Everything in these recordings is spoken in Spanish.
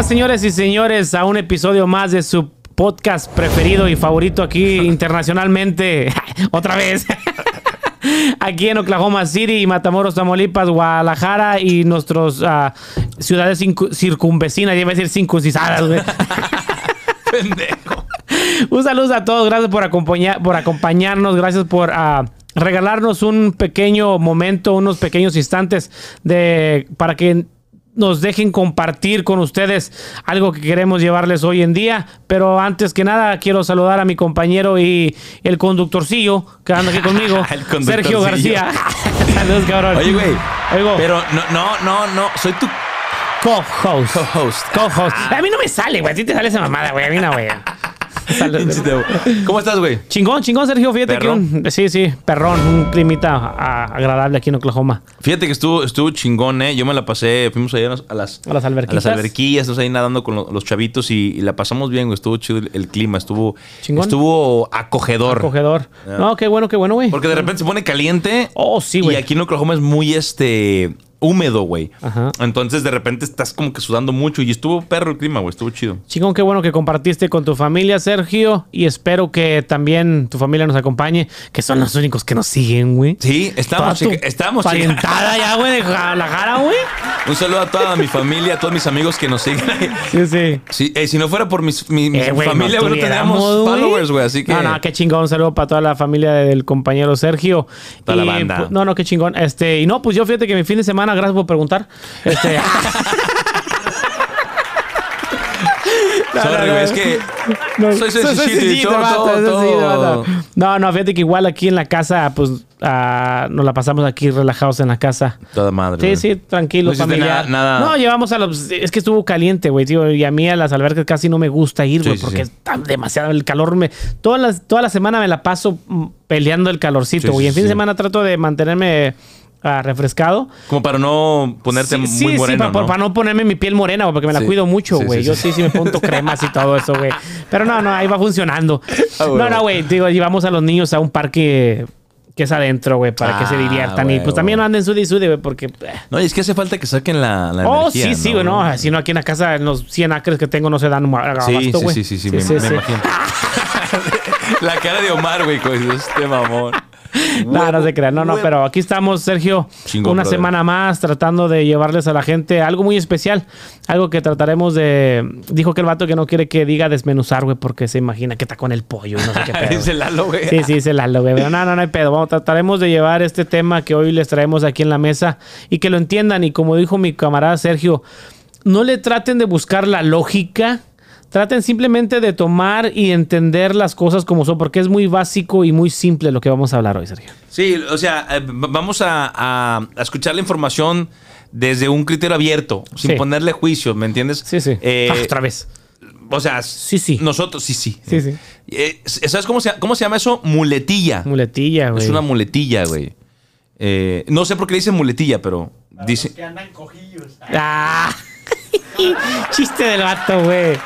Bienvenidas, señores y señores, a un episodio más de su podcast preferido y favorito aquí internacionalmente. Otra vez. aquí en Oklahoma City, Matamoros, Tamaulipas, Guadalajara y nuestras ah, ciudades circu- circunvecinas, iba a decir circuncisadas. Pendejo. Un saludo a todos, gracias por, acompañar, por acompañarnos, gracias por ah, regalarnos un pequeño momento, unos pequeños instantes de para que nos dejen compartir con ustedes algo que queremos llevarles hoy en día. Pero antes que nada, quiero saludar a mi compañero y el conductorcillo que anda aquí conmigo. Sergio García. Saludos, cabrón. Oye, güey. Pero no, no, no, no. Soy tu co-host. co-host. Co-host. A mí no me sale, güey. A ti te sale esa mamada, güey. A mí no, güey. ¿Cómo estás, güey? Chingón, chingón, Sergio. Fíjate ¿Perrón? que un, sí, sí, perrón, un climita ah, agradable aquí en Oklahoma. Fíjate que estuvo, estuvo chingón, ¿eh? Yo me la pasé, fuimos allá a las, A las a alberquillas, estamos ahí nadando con lo- los chavitos y, y la pasamos bien, güey. Estuvo chido el, el clima, estuvo, Chingón. estuvo acogedor. Acogedor. No, qué bueno, qué bueno, güey. Porque de repente se pone caliente. Oh, sí, Y güey. aquí en Oklahoma es muy este húmedo, güey. Ajá. Entonces de repente estás como que sudando mucho y estuvo perro el clima, güey. Estuvo chido. Chingón, qué bueno que compartiste con tu familia, Sergio. Y espero que también tu familia nos acompañe, que son los únicos que nos siguen, güey. Sí, estamos, estamos Parientada ya, güey, de Guadalajara, güey. Un saludo a toda mi familia, a todos mis amigos que nos siguen. Sí, sí. Sí, eh, si no fuera por mis, mi, mi Eh, güey, familia, güey, no güey. followers, güey. Así que. No, no, qué chingón. Un saludo para toda la familia del compañero Sergio. Toda la Y, banda. pues, no, no, qué chingón. Este, y no, pues yo fíjate que mi fin de semana, gracias por preguntar. Este. No, Sorry, no, güey, no. es que. No, soy sencillito todo. No, no, fíjate que igual aquí en la casa, pues ah, nos la pasamos aquí relajados en la casa. Toda madre. Sí, sí, tranquilo, familiar. nada- nada- No, llevamos a los... Es que estuvo caliente, güey, tío. Y a mí a las albercas casi no me gusta ir, güey, sí, porque sí. está demasiado el calor. Me, toda, la, toda la semana me la paso peleando el calorcito, güey. sí, en fin de semana trato de mantenerme ah, refrescado. Como para no ponerte Sí, muy sí, sí, moreno. para, ¿no? no ponerme mi piel morena, güey, porque me la Sí. cuido mucho, Sí, güey. sí, Yo sí. sí, sí me pongo cremas y todo eso, güey. Pero no, no, ahí va funcionando. Ah, no, no, güey. Digo, llevamos a los niños a un parque que es adentro, güey, para que se Ah, diviertan. y güey, pues también güey. no anden sude y sude, güey, porque... eh, No, y es que hace falta que saquen la, la Oh, energía, sí, sí, güey, no. Si no, aquí en la casa, en los 100 acres que tengo, no se dan abasto, Sí, sí, güey. sí, sí, sí, me, me imagino. la cara de Omar, güey, con este mamón. No, no se crean. No, no, Huevo. pero aquí estamos, Sergio, Chingón, una brother. semana más tratando de llevarles a la gente algo muy especial. Algo que trataremos de... Dijo que el vato que no quiere que diga desmenuzar, güey, porque se imagina que está con el pollo y no sé qué pedo. Dice Lalo, güey. Sí, sí, se la güey. No, no, no hay pedo. Vamos, trataremos de llevar este tema que hoy les traemos aquí en la mesa y que lo entiendan. Y como dijo mi camarada Sergio, no le traten de buscar la lógica. Traten simplemente de tomar y entender las cosas como son, porque es muy básico y muy simple lo que vamos a hablar hoy, Sergio. Sí, o sea, eh, vamos a, a- a escuchar la información desde un criterio abierto, sin Sí. ponerle juicio, ¿me entiendes? Sí, sí. Eh, Ah, otra vez. O sea, Sí, sí. Nosotros, sí, sí. Sí, sí. Eh, ¿Sabes cómo se, cómo se llama eso? Muletilla. Muletilla, güey. Es una muletilla, güey. Eh, no sé por qué le dicen muletilla, pero dice. que andan cojillos. Ah. Chiste del vato, güey.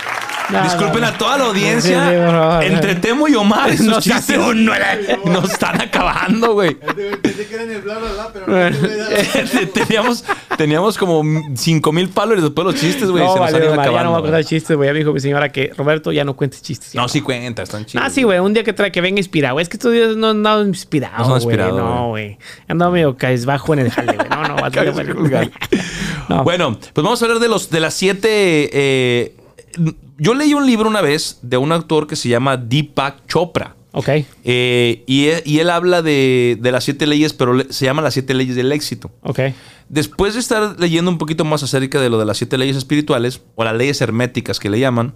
No, Disculpen no, a toda la audiencia. sí, entre Temo y Omar, esos chistes nos están acabando, güey. Pensé que era en el bla bla bla, pero teníamos, teníamos como 5 mil followers después los chistes, güey. No, se nos han vale, ya no acabando. voy a güey. contar chistes, güey. Ya me dijo mi señora que Roberto ya no cuentes chistes. ya no, sí cuenta, están chidos. Ah, sí, güey. Un día que trae que venga inspirado. Es que estos días no han andado inspirado, güey. No, güey. He andado medio cabizbajo en el jale, güey. No, no, va a tener-. Bueno, pues vamos a hablar de los de las siete. eh, yo leí un libro una vez de un autor que se llama Deepak Chopra. Ok. Eh, y, él, y él habla de, de las siete leyes, pero se llama las siete leyes del éxito. Ok. Después de estar leyendo un poquito más acerca de lo de las siete leyes espirituales, o las leyes herméticas que le llaman,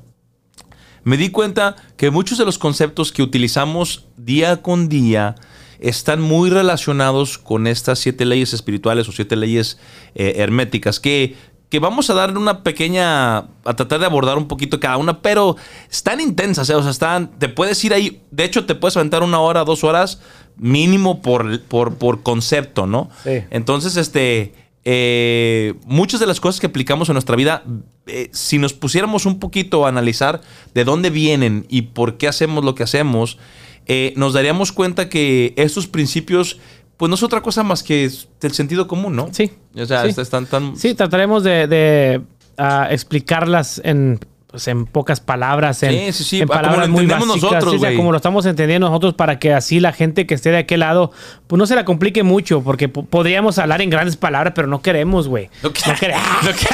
me di cuenta que muchos de los conceptos que utilizamos día con día están muy relacionados con estas siete leyes espirituales o siete leyes eh, herméticas que, que vamos a darle una pequeña, a tratar de abordar un poquito cada una, pero están intensas, ¿eh? o sea, están, te puedes ir ahí, de hecho te puedes aventar una hora, dos horas mínimo por, por, por concepto, ¿no? Sí. Entonces, este, eh, muchas de las cosas que aplicamos en nuestra vida, eh, si nos pusiéramos un poquito a analizar de dónde vienen y por qué hacemos lo que hacemos, eh, nos daríamos cuenta que estos principios, pues no es otra cosa más que del sentido común, ¿no? Sí. O sea, Sí. están tan... Sí, trataremos de, de ah, explicarlas en, pues, en pocas palabras, en, Sí, sí, sí, en como lo palabras muy entendemos básicas, nosotros, o sea, como lo estamos entendiendo nosotros para que así la gente que esté de aquel lado, pues no se la complique mucho, porque po- podríamos hablar en grandes palabras, pero no queremos, güey. No, que- No queremos. no que-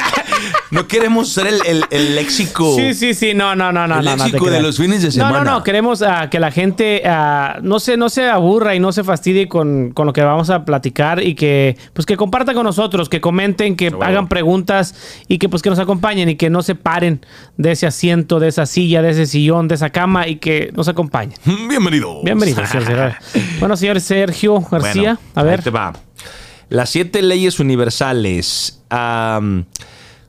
no queremos ser el, el- el léxico. Sí, sí, sí, no, no, no, no. El no, no te léxico de los fines de semana. No, no, no, queremos ah, que la gente ah, no, se, no se aburra y no se fastidie con, con lo que vamos a platicar y que pues que compartan con nosotros, que comenten, que hagan preguntas y que pues que nos acompañen y que no se paren de ese asiento, de esa silla, de ese sillón, de esa cama y que nos acompañen. Bienvenido. Bienvenidos, señor Serra. Bueno, señor Sergio García, Bueno, a ver. ahí te va. Las siete leyes universales.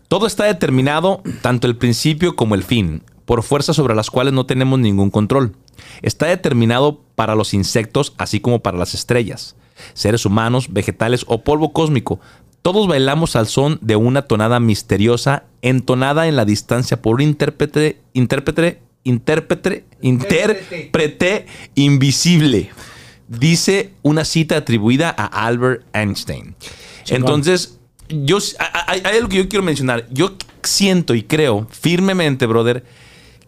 Todo está determinado, tanto el principio como el fin, por fuerzas sobre las cuales no tenemos ningún control. Está determinado para los insectos, así como para las estrellas, seres humanos, vegetales o polvo cósmico. Todos bailamos al son de una tonada misteriosa, entonada en la distancia por un intérprete, intérprete, intérprete, intérprete invisible. Dice una cita atribuida a Albert Einstein. Entonces, yo, hay, hay algo que yo quiero mencionar. Yo siento y creo firmemente, brother,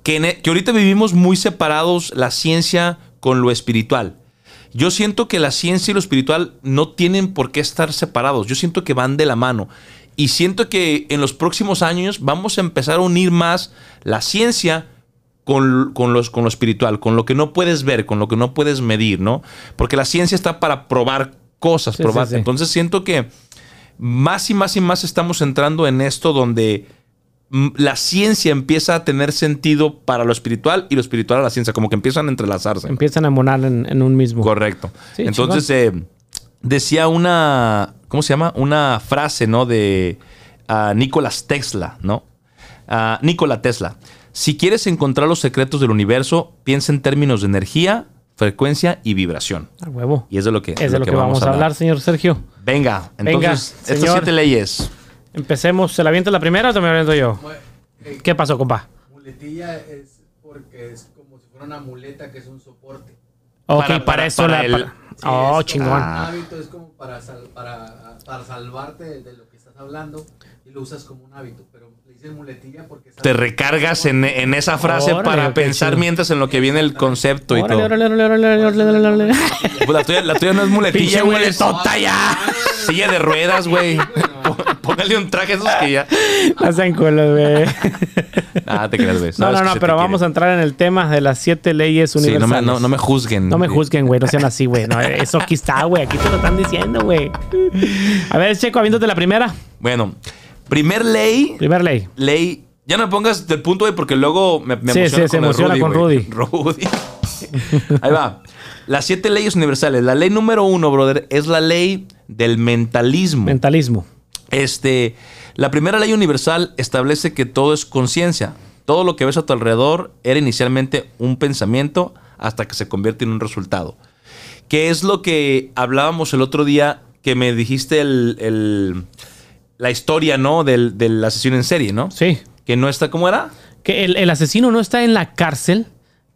que, en e- que ahorita vivimos muy separados la ciencia con lo espiritual. Yo siento que la ciencia y lo espiritual no tienen por qué estar separados. Yo siento que van de la mano. Y siento que en los próximos años vamos a empezar a unir más la ciencia con, con los, con lo espiritual, con lo que no puedes ver, con lo que no puedes medir, ¿no? Porque la ciencia está para probar cosas, Sí, probar. sí, sí. Entonces siento que más y más y más estamos entrando en esto donde mm, la ciencia empieza a tener sentido para lo espiritual y lo espiritual a la ciencia, como que empiezan a entrelazarse. Empiezan a monar en, en un mismo. Correcto. Sí, Entonces, eh, decía una, ¿cómo se llama? Una frase, ¿no? De ah, Nicolás Tesla, ¿no? Ah, Nikola Tesla. Si quieres encontrar los secretos del universo, piensa en términos de energía, frecuencia y vibración. A huevo. Y es de lo que, Es de lo que, vamos a hablar, señor Sergio. Venga, Venga, entonces, estas señor. siete leyes. Empecemos. ¿Se la avienta la primera o te me la aviento yo? Eh, ¿Qué pasó, compa? Muletilla es porque es como si fuera una muleta que es un soporte. Ok, Para- para, para- eso para la. el- para- Sí, oh, es chingón. Un hábito es como para, sal- para, para salvarte de, de lo que estás hablando y lo usas como un hábito. Pero muletilla porque Te recargas en, en esa frase Órale, para qué pensar chido. mientras en lo que viene el concepto y todo. órale, órale, órale, órale, órale, órale. Pues la, tuya, la tuya no es muletilla, Pinche güey. muletota ya. Silla de ruedas, güey. Pó- Póngale un traje a esos que ya. No sean culos, güey. Ah, te creas, güey. No, Sabes no, que no, se pero vamos a entrar en el tema de las siete leyes Sí, no universales. me, no, no me juzguen. No me juzguen, güey. No sean así, güey. No, eso aquí está, güey. Aquí te lo están diciendo, güey. A ver, Checo, aviéntate la primera. Bueno, primer ley. Primer ley. Ley. Ya no me pongas del punto, güey, porque luego me, me Sí, emociona sí, se con emociona con güey. Rudy. Ahí va. Las siete leyes universales. La ley número uno, brother, es la ley del mentalismo. Mentalismo. Este, la primera ley universal establece que todo es conciencia. Todo lo que ves a tu alrededor era inicialmente un pensamiento hasta que se convierte en un resultado. Que es lo que hablábamos el otro día que me dijiste el, el- la historia, ¿no? Del, del asesino en serie, ¿no? Sí. Que no está, ¿cómo era? Que el, el asesino no está en la cárcel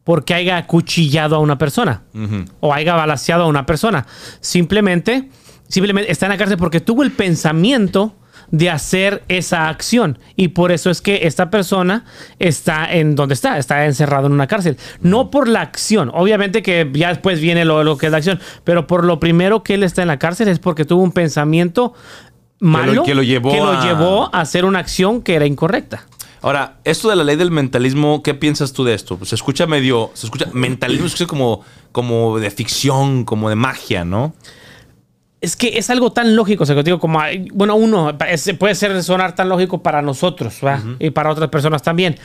porque haya acuchillado a una persona o haya balaseado a una persona. Simplemente, simplemente está en la cárcel porque tuvo el pensamiento de hacer esa acción. Y por eso es que esta persona está en donde está, está encerrado en una cárcel. No por la acción, obviamente que ya después viene lo, lo que es la acción, pero por lo primero que él está en la cárcel es porque tuvo un pensamiento malo que lo llevó que lo a- llevó a hacer una acción que era incorrecta. Ahora, esto de la ley del mentalismo, ¿qué piensas tú de esto? Pues se escucha medio, se escucha, mentalismo se escucha como, como de ficción, como de magia, ¿no? Es que es algo tan lógico, o sea, que digo, como, bueno, uno, puede ser sonar tan lógico para nosotros, ¿va? Y para otras personas también.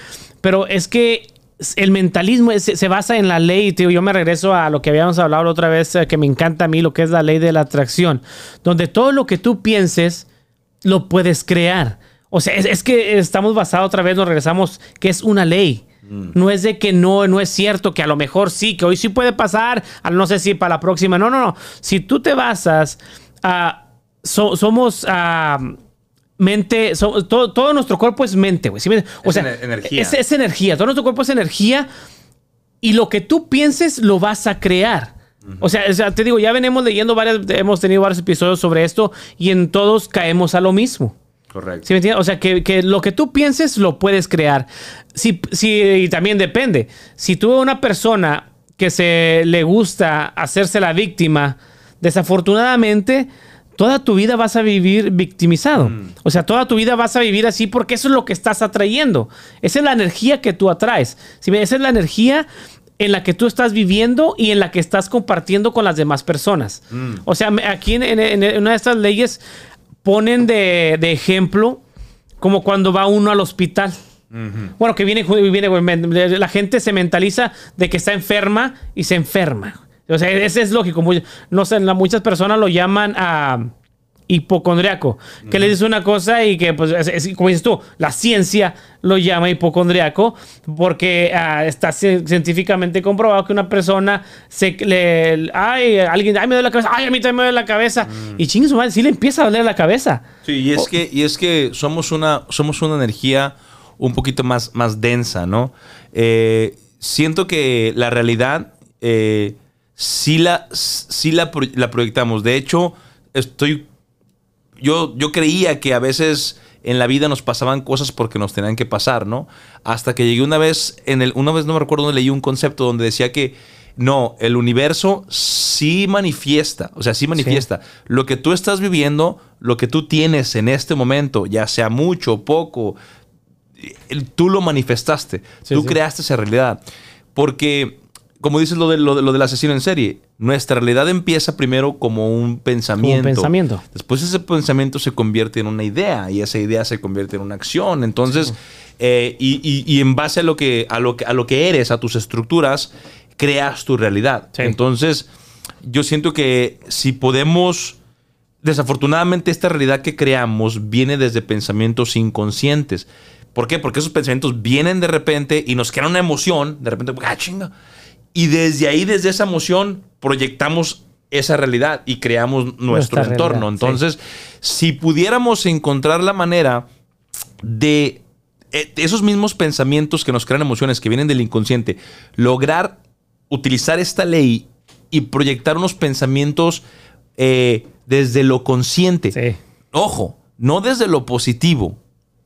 Pero es que el mentalismo es- se basa en la ley, tío. Yo me regreso a lo que habíamos hablado la otra vez, eh, que me encanta a mí, lo que es la ley de la atracción, donde todo lo que tú pienses lo puedes crear. O sea, es, es que estamos basados otra vez, nos regresamos, que es una ley. No es de que no, no es cierto, que a lo mejor sí, que hoy sí puede pasar, a no sé si para la próxima. No, no, no. Si tú te basas a. so- somos. ah, mente. so- todo, todo nuestro cuerpo es mente, güey. ¿sí O Es sea, ener- energía. Es, es energía. Todo nuestro cuerpo es energía. Y lo que tú pienses lo vas a crear. O sea, o sea, te digo, ya venimos leyendo varias, hemos tenido varios episodios sobre esto y en todos caemos a lo mismo. Correcto. ¿Sí me entiendes? O sea, que, que lo que tú pienses lo puedes crear. Si, si, y también depende. Si tú eres una persona que se le gusta hacerse la víctima, desafortunadamente, toda tu vida vas a vivir victimizado. O sea, toda tu vida vas a vivir así porque eso es lo que estás atrayendo. Esa es la energía que tú atraes. ¿Sí? Esa es la energía en la que tú estás viviendo y en la que estás compartiendo con las demás personas. O sea, me- aquí en, en- en una de estas leyes ponen de, de ejemplo como cuando va uno al hospital. Bueno, que viene, viene, la gente se mentaliza de que está enferma y se enferma. O sea, ese es lógico. Muy- No sé, muchas personas lo llaman a hipocondriaco, que le dice una cosa y que, pues, es, es- como dices tú, la ciencia lo llama hipocondriaco porque ah, está ci- científicamente comprobado que una persona se le, ay, alguien, ay, me duele la cabeza, ay, a mí también me duele la cabeza, y chingue su madre, sí le empieza a doler la cabeza. Sí, y es, que, y es que somos una, somos una energía un poquito más, más densa, ¿no? Eh, siento que la realidad eh, sí, la, sí la, la proyectamos. De hecho, estoy. Yo, yo creía que a veces en la vida nos pasaban cosas porque nos tenían que pasar, ¿no? Hasta que llegué una vez, en el, una vez no me recuerdo dónde leí un concepto donde decía que no, el universo sí manifiesta, o sea, sí manifiesta. Lo que tú estás viviendo, lo que tú tienes en este momento, ya sea mucho o poco, tú lo manifestaste, Sí, tú sí. creaste esa realidad. Porque, como dices lo, de, lo, lo del asesino en serie, nuestra realidad empieza primero como un pensamiento. pensamiento. Después ese pensamiento se convierte en una idea y esa idea se convierte en una acción. Entonces, eh, y, y- y en base a lo, que, a, lo que, a lo que eres, a tus estructuras, creas tu realidad. Sí. Entonces, yo siento que si podemos desafortunadamente esta realidad que creamos viene desde pensamientos inconscientes. ¿Por qué? Porque esos pensamientos vienen de repente y nos crean una emoción, de repente, ah, chinga. Y desde ahí, desde esa emoción, proyectamos esa realidad y creamos nuestro Nuestra entorno. realidad, Entonces, si pudiéramos encontrar la manera de eh, esos mismos pensamientos que nos crean emociones, que vienen del inconsciente, lograr utilizar esta ley y proyectar unos pensamientos eh, desde lo consciente. Sí. Ojo, no desde lo positivo.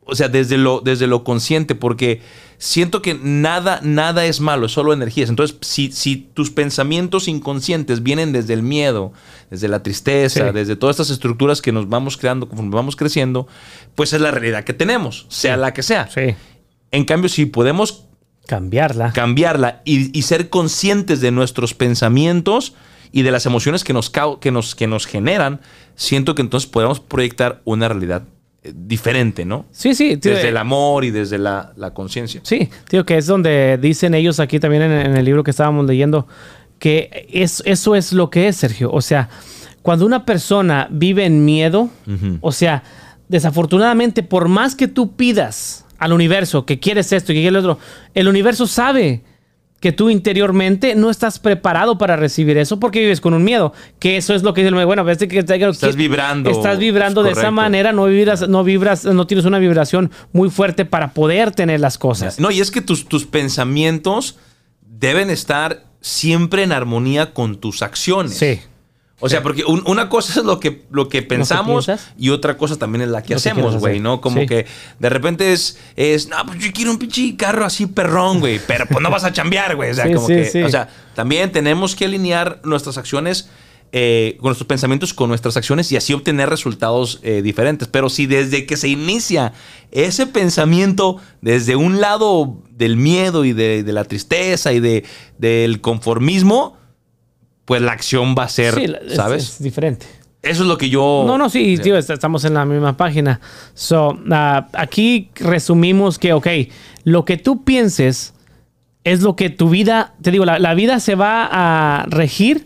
O sea, desde lo, desde lo consciente, porque siento que nada, nada es malo, es solo energías. Entonces, si, si tus pensamientos inconscientes vienen desde el miedo, desde la tristeza, Sí. desde todas estas estructuras que nos vamos creando conforme vamos creciendo, pues es la realidad que tenemos, sea la que sea. Sí. En cambio, si podemos Cambiarla. cambiarla y, y ser conscientes de nuestros pensamientos y de las emociones que nos, que nos, que nos generan, siento que entonces podemos proyectar una realidad diferente, ¿no? sí, sí. tío, Desde eh, el amor y desde la, la conciencia. Sí, tío, que es donde dicen ellos aquí también en, en el libro que estábamos leyendo, que es, eso es lo que es, Sergio. O sea, cuando una persona vive en miedo, o sea, desafortunadamente, por más que tú pidas al universo que quieres esto y que quieres lo otro, el universo sabe que tú interiormente no estás preparado para recibir eso porque vives con un miedo. Que eso es lo que dice el bueno, ves que Estás vibrando. Estás vibrando de esa manera, no vibras, no vibras, no tienes una vibración muy fuerte para poder tener las cosas. No, y es que tus, tus pensamientos deben estar siempre en armonía con tus acciones. Sí. O sea, porque un- una cosa es lo que, lo que pensamos y otra cosa también es la que Lo hacemos, güey. ¿no? Como Sí. que de repente es, es, no, pues yo quiero un pinche carro así perrón, güey, pero pues no vas a chambear, güey. O sea, Sí, como sí, que, o sea, también tenemos que alinear nuestras acciones eh, con nuestros pensamientos con nuestras acciones y así obtener resultados eh, diferentes. Pero si desde que se inicia ese pensamiento desde un lado del miedo y de, de la tristeza y de, del conformismo, pues la acción va a ser, Sí, la- es- ¿sabes? Es, diferente. Eso es lo que yo. No, no, sí, tío, est- estamos en la misma página. So, ah, aquí resumimos que, ok, lo que tú pienses es lo que tu vida, te digo, la, la vida se va a regir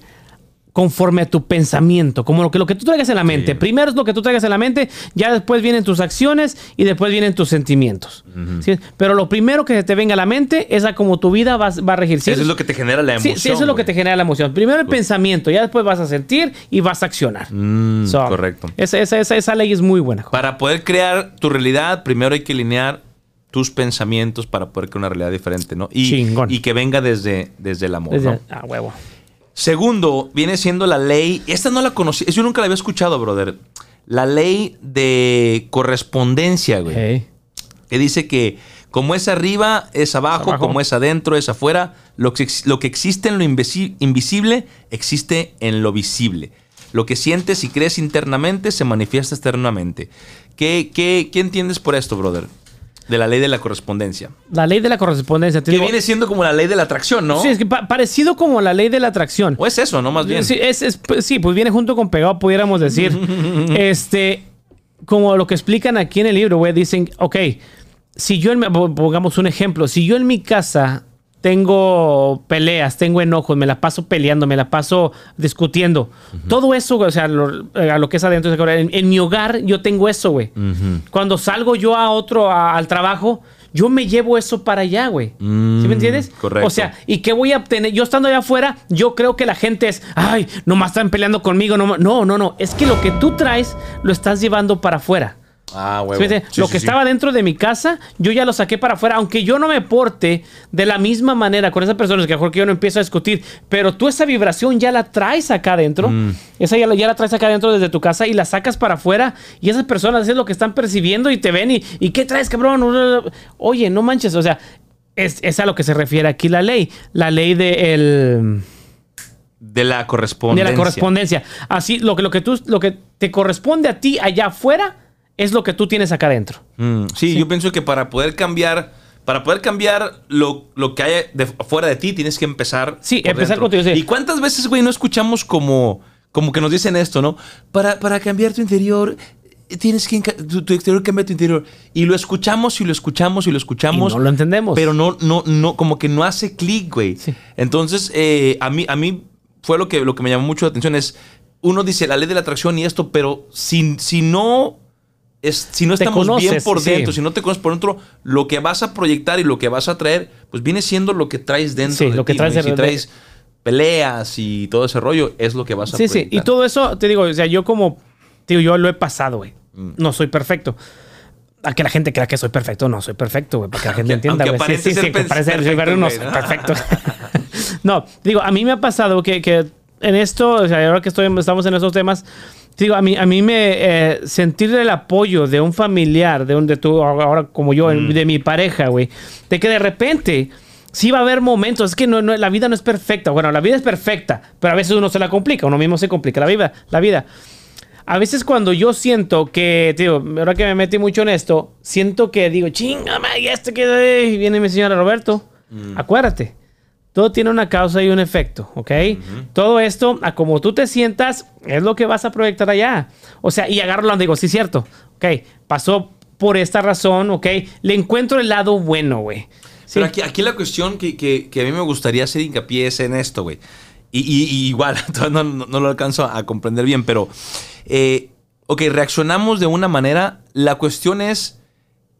conforme a tu pensamiento, como lo que, lo que tú traigas en la mente. Primero es lo que tú traigas en la mente, ya después vienen tus acciones y después vienen tus sentimientos. ¿sí? Pero lo primero que se te venga a la mente es a cómo tu vida va, va a regir. ¿sí? Eso es lo que te genera la emoción. sí, eso es lo que te genera la emoción. Primero el pensamiento, ya después vas a sentir y vas a accionar. Mm, So, correcto. Esa, esa, esa, esa ley es muy buena. Para poder crear tu realidad, primero hay que alinear tus pensamientos para poder crear una realidad diferente, ¿no? Y, Chingón. y que venga desde, desde el amor, Desde- ¿no? ah, huevo. Segundo, viene siendo la ley. Esta no la conocí. Yo nunca la había escuchado, brother. la ley de correspondencia, güey. Hey. Que dice que como es arriba, es abajo, Abajo. como es adentro, es afuera. Lo que, lo que existe en lo invisi- invisible, existe en lo visible. Lo que sientes y crees internamente se manifiesta externamente. ¿Qué, qué, qué entiendes por esto, brother? De la ley de la correspondencia. La ley de la correspondencia. Que digo- viene siendo como la ley de la atracción, ¿no? Sí, es que pa- parecido como la ley de la atracción. O es eso, ¿no? Más bien. Sí, es- es- pues, sí, pues viene junto con pegado, pudiéramos decir. este, como lo que explican aquí en el libro, güey, dicen, ok, si yo, en mi- po- pongamos un ejemplo, si yo en mi casa tengo peleas, tengo enojos, me la paso peleando, me la paso discutiendo, todo eso, o sea, lo- eh, a lo que es adentro, en, en mi hogar yo tengo eso, güey. Cuando salgo yo a otro, a- al trabajo, yo me llevo eso para allá, güey. ¿Sí Mm, me entiendes? correcto. O sea, ¿Y qué voy a obtener? Yo estando allá afuera, yo creo que la gente es, ay, nomás están peleando conmigo. No, no, no, no. Es que lo que tú traes lo estás llevando para afuera. Ah, ¿Sí huevo. Sí, lo sí, que sí. estaba dentro de mi casa, yo ya lo saqué para afuera. Aunque yo no me porte de la misma manera con esas personas, que a lo mejor que yo no empiezo a discutir, pero tú esa vibración ya la traes acá adentro. Mm. Esa ya la, ya la traes acá adentro desde tu casa y la sacas para afuera. Y esas personas es lo que están percibiendo y te ven y, ¿y qué traes, cabrón? Oye, no manches. O sea, es, es a lo que se refiere aquí la ley. La ley de el De la de correspondencia. la correspondencia. Así, lo que, lo que tú, lo que te corresponde a ti allá afuera es lo que tú tienes acá adentro. Mm, sí, yo pienso que para poder cambiar, para poder cambiar lo, lo que hay de, fuera de ti, tienes que empezar. Sí, por empezar dentro. contigo, sí. ¿Y cuántas veces, güey, no escuchamos como, como que nos dicen esto, ¿no? Para, para cambiar tu interior, eh, tienes que tu, tu exterior cambia tu interior. Y lo escuchamos y lo escuchamos y lo escuchamos. Y no lo entendemos. Pero no, no, no, como que no hace clic, güey. Sí. Entonces, eh, a mí, a mí fue lo que, lo que me llamó mucho la atención es. Uno dice la ley de la atracción y esto, pero si, si no es, si no estamos bien conoces, por sí. dentro, si no te conoces por dentro, lo que vas a proyectar y lo que vas a traer, pues viene siendo lo que traes dentro Sí, de lo que ti, traes ¿no? De- si traes peleas y todo ese rollo, es lo que vas a Sí, sí. proyectar. Y todo eso, te digo, o sea, yo como, digo, yo lo he pasado, güey. Mm. No soy perfecto. A que la gente crea que soy perfecto, no soy perfecto, güey, para que la gente Aunque- entienda, güey. Sí, sí, sí, que parece perfecto, no soy perfecto. no, digo, a mí me ha pasado que, que en esto, o sea, ahora que estoy, estamos en estos temas, digo, a mí, a mí me eh, sentir el apoyo de un familiar, de un de tu, ahora como yo, Mm. de mi pareja, güey, de que de repente sí va a haber momentos, es que no, no- la vida no es perfecta. Bueno, la vida es perfecta, pero a veces uno se la complica, uno mismo se complica la vida. La vida. A veces cuando yo siento que, tío, ahora que me metí mucho en esto, siento que digo, chinga, ma, y esto que viene mi señora Roberto. Acuérdate, todo tiene una causa y un efecto, ¿ok? Todo esto, a como tú te sientas, es lo que vas a proyectar allá. O sea, y agarro, digo, sí, cierto, ok, pasó por esta razón, ok, le encuentro el lado bueno, güey. Sí. Pero aquí, aquí la cuestión que, que- que a mí me gustaría hacer hincapié es en esto, güey. Y, y- y igual, no- no lo alcanzo a comprender bien, pero, eh, ok, reaccionamos de una manera. La cuestión es,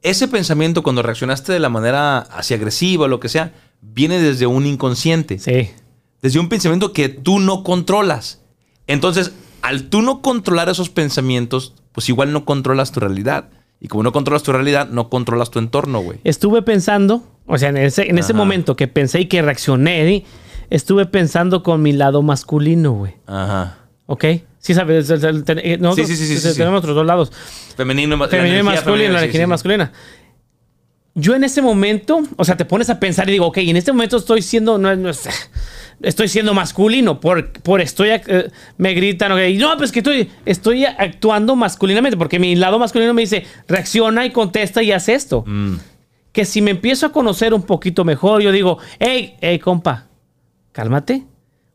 ese pensamiento cuando reaccionaste de la manera así agresiva o lo que sea, viene desde un inconsciente. Sí. Desde un pensamiento que tú no controlas. Entonces, al tú no controlar esos pensamientos, pues igual no controlas tu realidad. Y como no controlas tu realidad, no controlas tu entorno, güey. estuve pensando, o sea, en ese, en ese momento que pensé y que reaccioné, estuve pensando con mi lado masculino, güey. Ajá. ¿Ok? Sí, sabes, eh, nosotros Sí, sí, sí, sí, te- sí. tenemos otros dos lados. Femenino, Femenino y masculino, la energía masculina. Yo en ese momento, o sea, te pones a pensar y digo, ok, en este momento estoy siendo, no, no es- estoy siendo masculino, por, por estoy, eh, me gritan, ok, no, pues que estoy, estoy actuando masculinamente, porque mi lado masculino me dice, reacciona y contesta y haz esto. Mm. Que si me empiezo a conocer un poquito mejor, yo digo, hey, hey, compa, cálmate.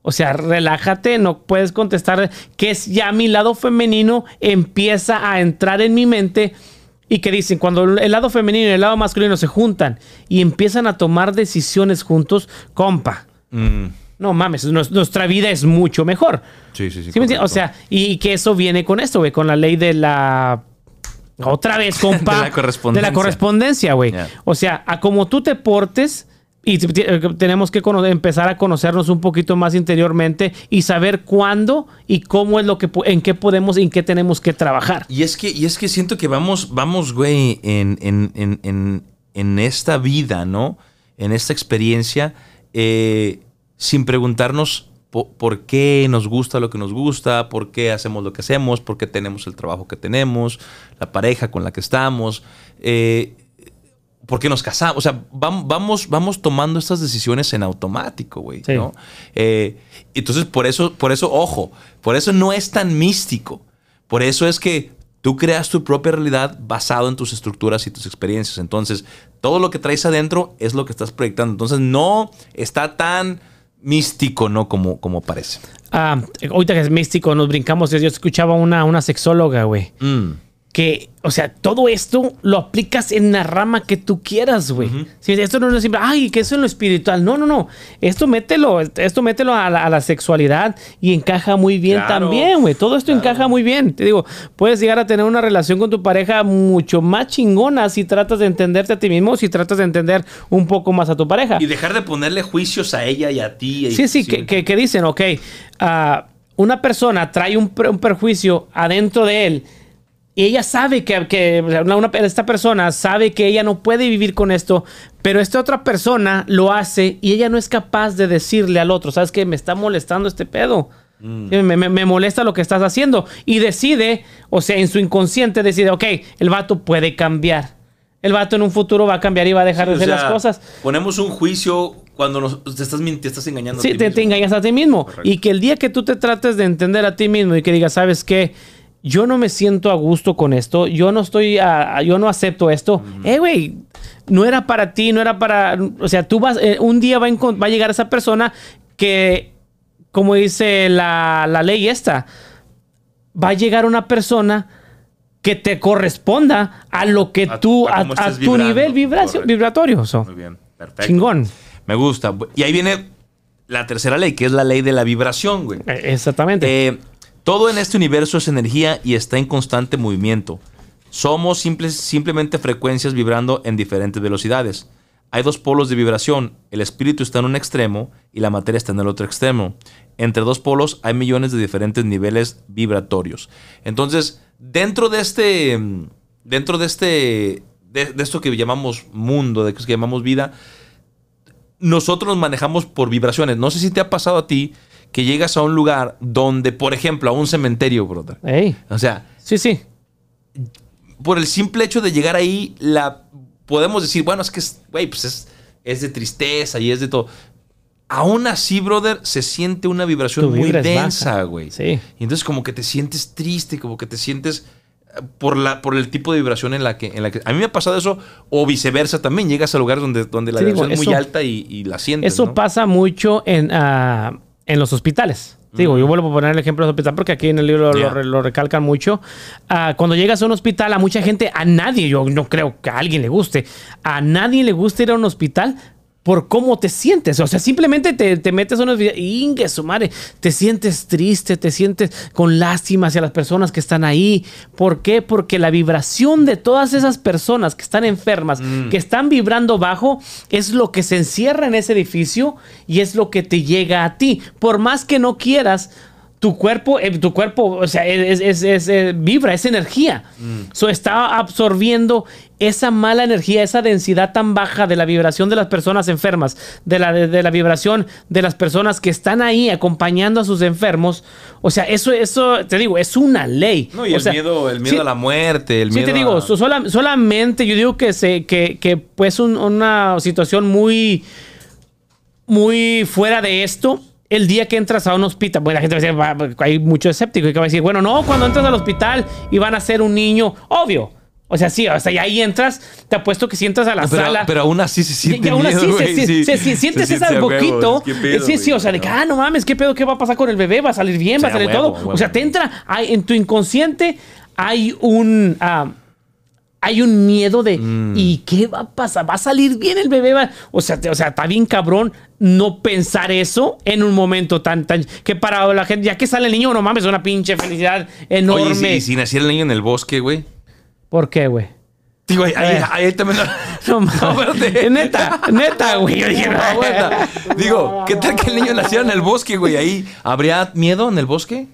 O sea, relájate, no puedes contestar que es ya mi lado femenino empieza a entrar en mi mente y que dicen, cuando el lado femenino y el lado masculino se juntan y empiezan a tomar decisiones juntos, compa, Mm. no mames, nos- nuestra vida es mucho mejor. Sí, sí, sí. ¿Sí? O sea, y, y que eso viene con esto, güey, con la ley de la... Otra vez, compa. De la correspondencia. De la correspondencia, güey. O sea, a como tú te portes, y eh, tenemos que empezar a conocernos un poquito más interiormente y saber cuándo y cómo es lo que, en qué podemos, en qué tenemos que trabajar. Y es que, y es que siento que vamos, vamos, güey, en, en, en, en, esta vida, ¿no? En esta experiencia, eh, sin preguntarnos po- por, qué nos gusta lo que nos gusta, por qué hacemos lo que hacemos, por qué tenemos el trabajo que tenemos, la pareja con la que estamos, eh, por qué nos casamos. O sea, vam- vamos, vamos tomando estas decisiones en automático, güey. Sí. ¿no? Eh, entonces, por eso, por eso, ojo, por eso no es tan místico. Por eso es que tú creas tu propia realidad basado en tus estructuras y tus experiencias. Entonces, todo lo que traes adentro es lo que estás proyectando. Entonces, no está tan místico, ¿no? Como, como parece. Ah, ahorita que es místico, nos brincamos. Yo escuchaba una, una sexóloga, güey. Mm. Que, o sea, todo esto lo aplicas en la rama que tú quieras, güey. Sí, esto no es siempre, ay, que eso en lo espiritual. No, no, no. Esto mételo, esto mételo a la, a la sexualidad y encaja muy bien Claro, también, güey. Todo esto encaja muy bien. Te digo, puedes llegar a tener una relación con tu pareja mucho más chingona si tratas de entenderte a ti mismo, si tratas de entender un poco más a tu pareja. Y dejar de ponerle juicios a ella y a ti. y- Sí, sí, que, que- que dicen, ok, ah, una persona trae un, un perjuicio adentro de él y ella sabe que, que una- una- esta persona sabe que ella no puede vivir con esto, pero esta otra persona lo hace y ella no es capaz de decirle al otro, ¿sabes qué? Me está molestando este pedo. Mm. Me, me- me molesta lo que estás haciendo. Y decide, o sea, en su inconsciente decide, ok, el vato puede cambiar. El vato en un futuro va a cambiar y va a dejar Sí, de hacer sea, las cosas. Ponemos un juicio cuando nos- te, estás, te estás engañando. a Sí, ti te, mismo. te engañas a ti mismo. Correcto. Y que el día que tú te trates de entender a ti mismo y que digas, ¿sabes qué? Yo no me siento a gusto con esto, yo no estoy, a- a- yo no acepto esto. Eh, güey, no era para ti, no era para, o sea, tú vas, eh, un día va a, va a llegar esa persona que, como dice la, la ley esta, va a llegar una persona que te corresponda a lo que A- tú, a tu nivel vibracio- vibratorio. so. Muy bien, perfecto. Chingón. Me gusta. Y ahí viene la tercera ley, que es la ley de la vibración, güey. Eh, Exactamente. Eh, todo en este universo es energía y está en constante movimiento. Somos simples, simplemente frecuencias vibrando en diferentes velocidades. Hay dos polos de vibración. El espíritu está en un extremo y la materia está en el otro extremo. Entre dos polos hay millones de diferentes niveles vibratorios. Entonces, dentro de este, dentro de este, de, de esto que llamamos mundo, de que llamamos vida, nosotros nos manejamos por vibraciones. No sé si te ha pasado a ti que llegas a un lugar donde, por ejemplo, a un cementerio, brother. Ey. O sea, Sí, sí. por el simple hecho de llegar ahí, la podemos decir, bueno, es que es, güey, pues es, es de tristeza y es de todo. Aún así, brother, se siente una vibración muy densa, güey. Sí. Y entonces como que te sientes triste, como que te sientes eh, por, la, por el tipo de vibración en la, que, en la que... A mí me ha pasado eso, o viceversa también. Llegas a lugares donde, donde la Sí, digo, vibración es muy eso- alta y, y la sientes, Eso ¿no? pasa mucho en, ah, en los hospitales. Digo, yo vuelvo a poner el ejemplo del hospital porque aquí en el libro lo- Yeah. lo, re- lo recalcan mucho. Ah, cuando llegas a un hospital, a mucha gente, a nadie, yo no creo que a alguien le guste, a nadie le gusta ir a un hospital por cómo te sientes. O sea, simplemente te, te metes a unos videos ingue su madre, te sientes triste, te sientes con lástima hacia las personas que están ahí. ¿Por qué? Porque la vibración de todas esas personas que están enfermas, que están vibrando bajo, es lo que se encierra en ese edificio y es lo que te llega a ti. Por más que no quieras, tu cuerpo, eh, tu cuerpo, o sea, es, es- es, vibra, es energía. So, está absorbiendo esa mala energía, esa densidad tan baja de la vibración de las personas enfermas, de la, de, de la vibración de las personas que están ahí acompañando a sus enfermos. O sea, eso, eso, te digo, es una ley. No, y O el sea, miedo, el miedo sí, a la muerte, el Sí, miedo te digo, a- so- sola- solamente yo digo que, se, que, que pues un- una situación muy, muy fuera de esto. El día que entras a un hospital, bueno, la gente va a decir, va- hay mucho escéptico y que va a decir, bueno, no, cuando entras al hospital y van a ser un niño, obvio. O sea, sí, o sea, y ahí entras, te apuesto que si entras a la pero, sala. pero aún así se siente y aún así miedo, se- se- sí. se- sientes Se ese siente a huevo, poquito, ¿qué pedo, sí, sí, o sea, de que, ah, no mames, ¿qué pedo? ¿Qué va a pasar con el bebé? ¿Va a salir bien? ¿Va a salir huevo, todo? huevo. O sea, te entra, hay- en tu inconsciente hay un... ah, hay un miedo de Mm. ¿y qué va a pasar? ¿Va a salir bien el bebé? ¿Va-?" O sea, te- o sea, está bien cabrón no pensar eso en un momento tan tan que para la gente ya que sale el niño, no mames, es una pinche felicidad enorme. Oye, ¿y si, y si naciera el niño en el bosque, güey? ¿Por qué, güey? Digo, ahí, ahí- Eh. ahí también... No mames. espérate. neta, neta, güey. Yo dije, No. Digo, ¿qué tal que el niño naciera en el bosque, güey? Ahí, ¿habría miedo en el bosque?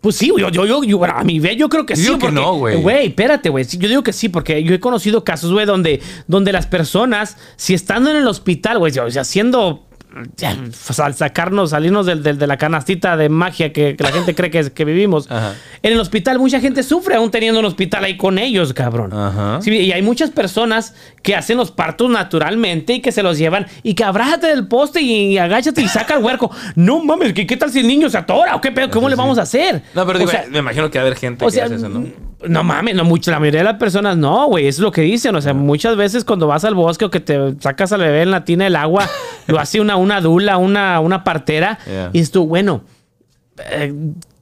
Pues sí, yo, yo, yo, yo- a mi vez yo creo que Yo sí. digo que no, güey. Güey, espérate, güey. Sí, Yo digo que sí, porque yo he conocido casos, güey, donde, donde las personas, si estando en el hospital, güey, o sea, siendo al sacarnos, salirnos del, del- de la canastita de magia que, que la gente cree que, que vivimos. Ajá. En el hospital mucha gente sufre aún teniendo un hospital ahí con ellos, cabrón. Ajá. Sí, y hay muchas personas que hacen los partos naturalmente y que se los llevan y que abrájate del poste y, agáchate y saca el huerco. No mames, ¿qué, qué tal si el niño se atora? ¿O qué pedo? ¿Cómo le vamos a hacer? No, pero digo, sea, me imagino que va a haber gente o que sea, hace eso, ¿no? No mames, no mucho, la mayoría de las personas no, güey, es lo que dicen, o sea, muchas veces cuando vas al bosque o que te sacas al bebé en la tina del agua, lo hace una, una dula, una, una partera, Yeah. y es tú, bueno, eh,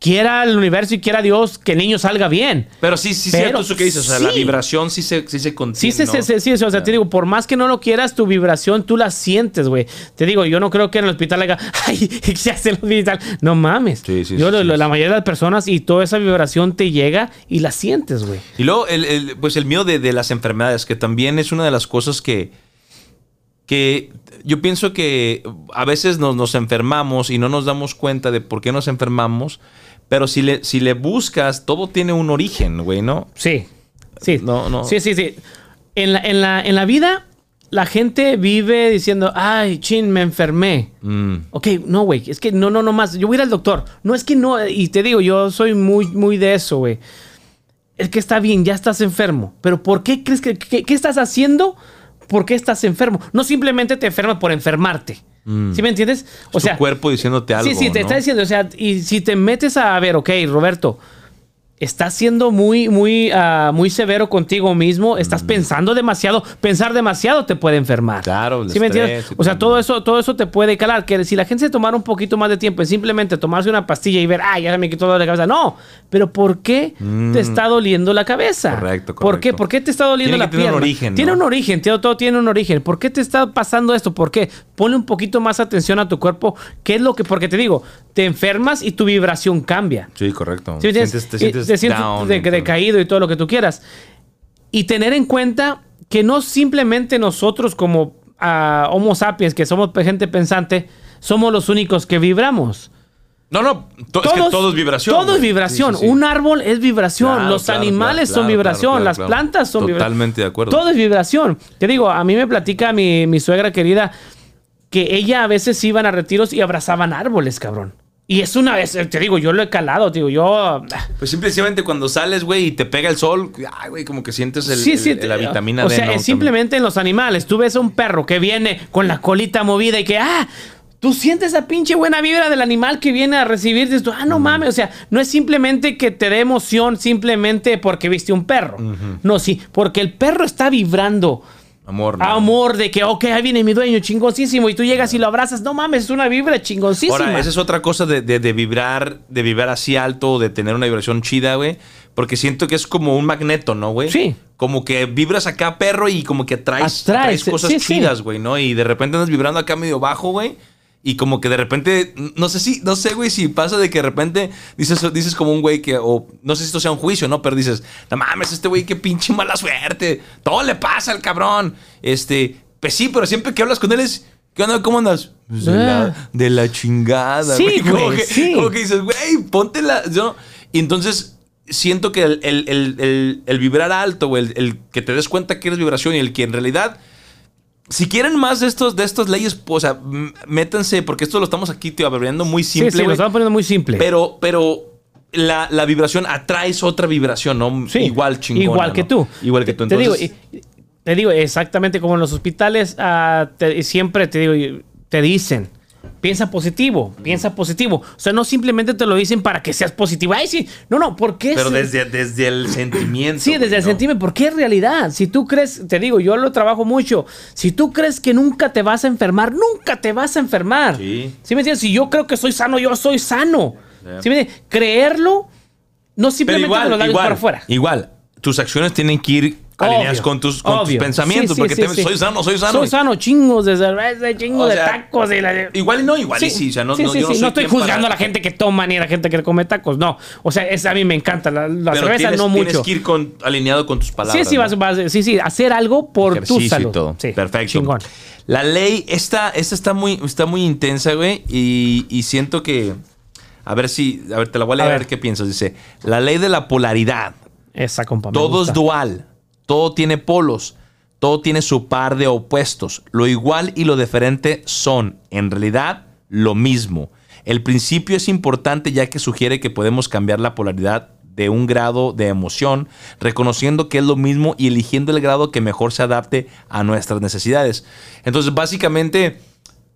quiera el universo y quiera Dios que el niño salga bien. Pero sí, sí, Pero cierto eso que dices. O sea, la vibración sí se, sí se contiene. Sí, sí, ¿no? sí, sí, sí, o sea, te digo, por más que no lo quieras, tu vibración tú la sientes, güey. Te digo, yo no creo que en el hospital haga, ay, se hace el hospital. No mames. Sí, sí, yo, sí, lo- la mayoría de las personas y toda esa vibración te llega y la sientes, güey. Y luego, el, el- pues el miedo de, de las enfermedades, que también es una de las cosas que, que yo pienso que a veces nos, nos enfermamos y no nos damos cuenta de por qué nos enfermamos, pero si le, si le buscas, todo tiene un origen, güey, ¿no? Sí, sí. No, no. Sí, sí, sí. En la, en la, en la vida, la gente vive diciendo, ay, chin, me enfermé. Mm, Ok, no, güey, es que no, no, no más. Yo voy a ir al doctor. No es que no, y te digo, yo soy muy, muy de eso, güey. Es que está bien, ya estás enfermo. Pero ¿por qué crees que, que- qué estás haciendo? ¿Por qué estás enfermo? No simplemente te enfermas por enfermarte. ¿Sí me entiendes? O es tu cuerpo diciéndote algo, Sí, sí, te ¿no? está diciendo, o sea, y si te metes a ver, ok, Roberto, estás siendo muy, muy, ah, muy severo contigo mismo, estás pensando demasiado, pensar demasiado te puede enfermar. Mm. Claro, el ¿Sí me entiendes? O sea, todo. eso, todo eso te puede calar. Que si la gente se tomara un poquito más de tiempo en simplemente tomarse una pastilla y ver, ah, ya me quitó de cabeza. No, pero ¿por qué te está doliendo la cabeza? Mm. Correcto, ¿Por qué? correcto. ¿Por qué te está doliendo Tiene la que tener un origen, Tiene ¿no? un origen, todo, todo tiene un origen. ¿Por qué te está pasando esto? ¿Por qué? Ponle un poquito más atención a tu cuerpo. ¿Qué es lo que? Porque te digo, te enfermas y tu vibración cambia. Sí, correcto. Te sientes, te sientes down, de- entonces. decaído y todo lo que tú quieras. Y tener en cuenta que no simplemente nosotros como ah, Homo sapiens, que somos gente pensante, somos los únicos que vibramos. No, no, to- es que todo es vibración. Todo es vibración. Sí, sí, sí. Un árbol es vibración. Claro, Los claro, animales claro, son vibración. Las plantas son vibración. Totalmente de acuerdo. Todo es vibración. Te digo, a mí me platica mi, mi suegra querida que ella a veces iban a retiros y abrazaban árboles, cabrón. Y es una vez, te digo, yo lo he calado, digo, yo. Pues simplemente cuando sales, güey, y te pega el sol, ay, güey, como que sientes el, el- la vitamina o D. sea, ¿no? es simplemente en los animales. Tú ves a un perro que viene con la colita movida y que, ah, tú sientes esa pinche buena vibra del animal que viene a recibirte. Tú, ah, no mames. O sea, no es simplemente que te dé emoción simplemente porque viste un perro. No, sí, porque el perro está vibrando. Amor. ¿no? Amor de que, ok, ahí viene mi dueño, chingoncísimo. Y tú llegas y lo abrazas. No mames, es una vibra chingoncísima. Ahora, esa es otra cosa de, de- de vibrar, de vibrar así alto, de tener una vibración chida, güey. Porque siento que es como un magneto, ¿no, güey? Sí. Como que vibras acá, perro, y como que atraes, Atraes, atraes cosas sí, sí. chidas, güey, ¿no? Y de repente andas vibrando acá medio bajo, güey. Y como que de repente, no sé si, no sé, güey, si pasa de que de repente dices, dices como un güey que, o no sé si esto sea un juicio, ¿no? Pero dices, no mames, este güey, qué pinche mala suerte. Todo le pasa al cabrón. Este, pues sí, pero siempre que hablas con él es, ¿qué onda? ¿Cómo andas? Pues de, Ah. la, de la chingada, Sí, güey. Como, güey, que, sí. como que dices, güey, ponte la. ¿no? Y entonces siento que el, el- el- el- vibrar alto, güey, el, el que te des cuenta que eres vibración y el que en realidad. Si quieren más de estos de estas leyes, o sea, métanse, porque esto lo estamos aquí, tío, abriendo muy sí, simple, sí, lo güey. estamos poniendo muy simple. pero, pero la, la vibración atraes otra vibración, ¿no? Sí, Igual chingona, Igual que ¿no? tú. Igual que tú. Te digo, Entonces, te digo, exactamente como en los hospitales, ah, te- siempre te digo, te dicen, piensa positivo, piensa positivo. O sea, no simplemente te lo dicen para que seas positivo. Ay, sí. No, no, ¿por qué? pero desde, desde el sentimiento. Sí, desde el sentimiento, porque es realidad. Si tú crees, te digo, yo lo trabajo mucho. Si tú crees que nunca te vas a enfermar, nunca te vas a enfermar. Sí. me entiendes? Si yo creo que soy sano, yo soy sano. ¿Sí me entiendes? Creerlo, no Pero simplemente los igual, labios igual, para afuera. igual, tus acciones tienen que ir Obvio, alineadas con tus, con tus pensamientos, Sí, sí, porque sí, te- sí. soy sano, soy sano. Soy sano, chingos de cerveza, chingos O de tacos. Y la... Igual y no, igual y sí, o sea, no, sí, no, sí, yo no sí, soy no estoy juzgando para- a la gente que toma ni a la gente que come tacos, no. O sea, es, a mí me encanta. La, la Pero cerveza tienes, no tienes mucho. que ir con, alineado con tus palabras. Sí, sí, ¿no? vas, vas- sí, sí, hacer algo por tu salud. y todo. Sí, Perfecto. Chingón. La ley, esta, esta está muy, está muy intensa, güey. Y, y siento que. A ver si. A ver, te la voy a leer A a ver, qué piensas. Dice: La ley de la polaridad. Esa compa. Todo es dual. Todo tiene polos. todo tiene su par de opuestos. Lo igual y lo diferente son, en realidad, lo mismo. El principio es importante ya que sugiere que podemos cambiar la polaridad de un grado de emoción, reconociendo que es lo mismo y eligiendo el grado que mejor se adapte a nuestras necesidades. Entonces, básicamente,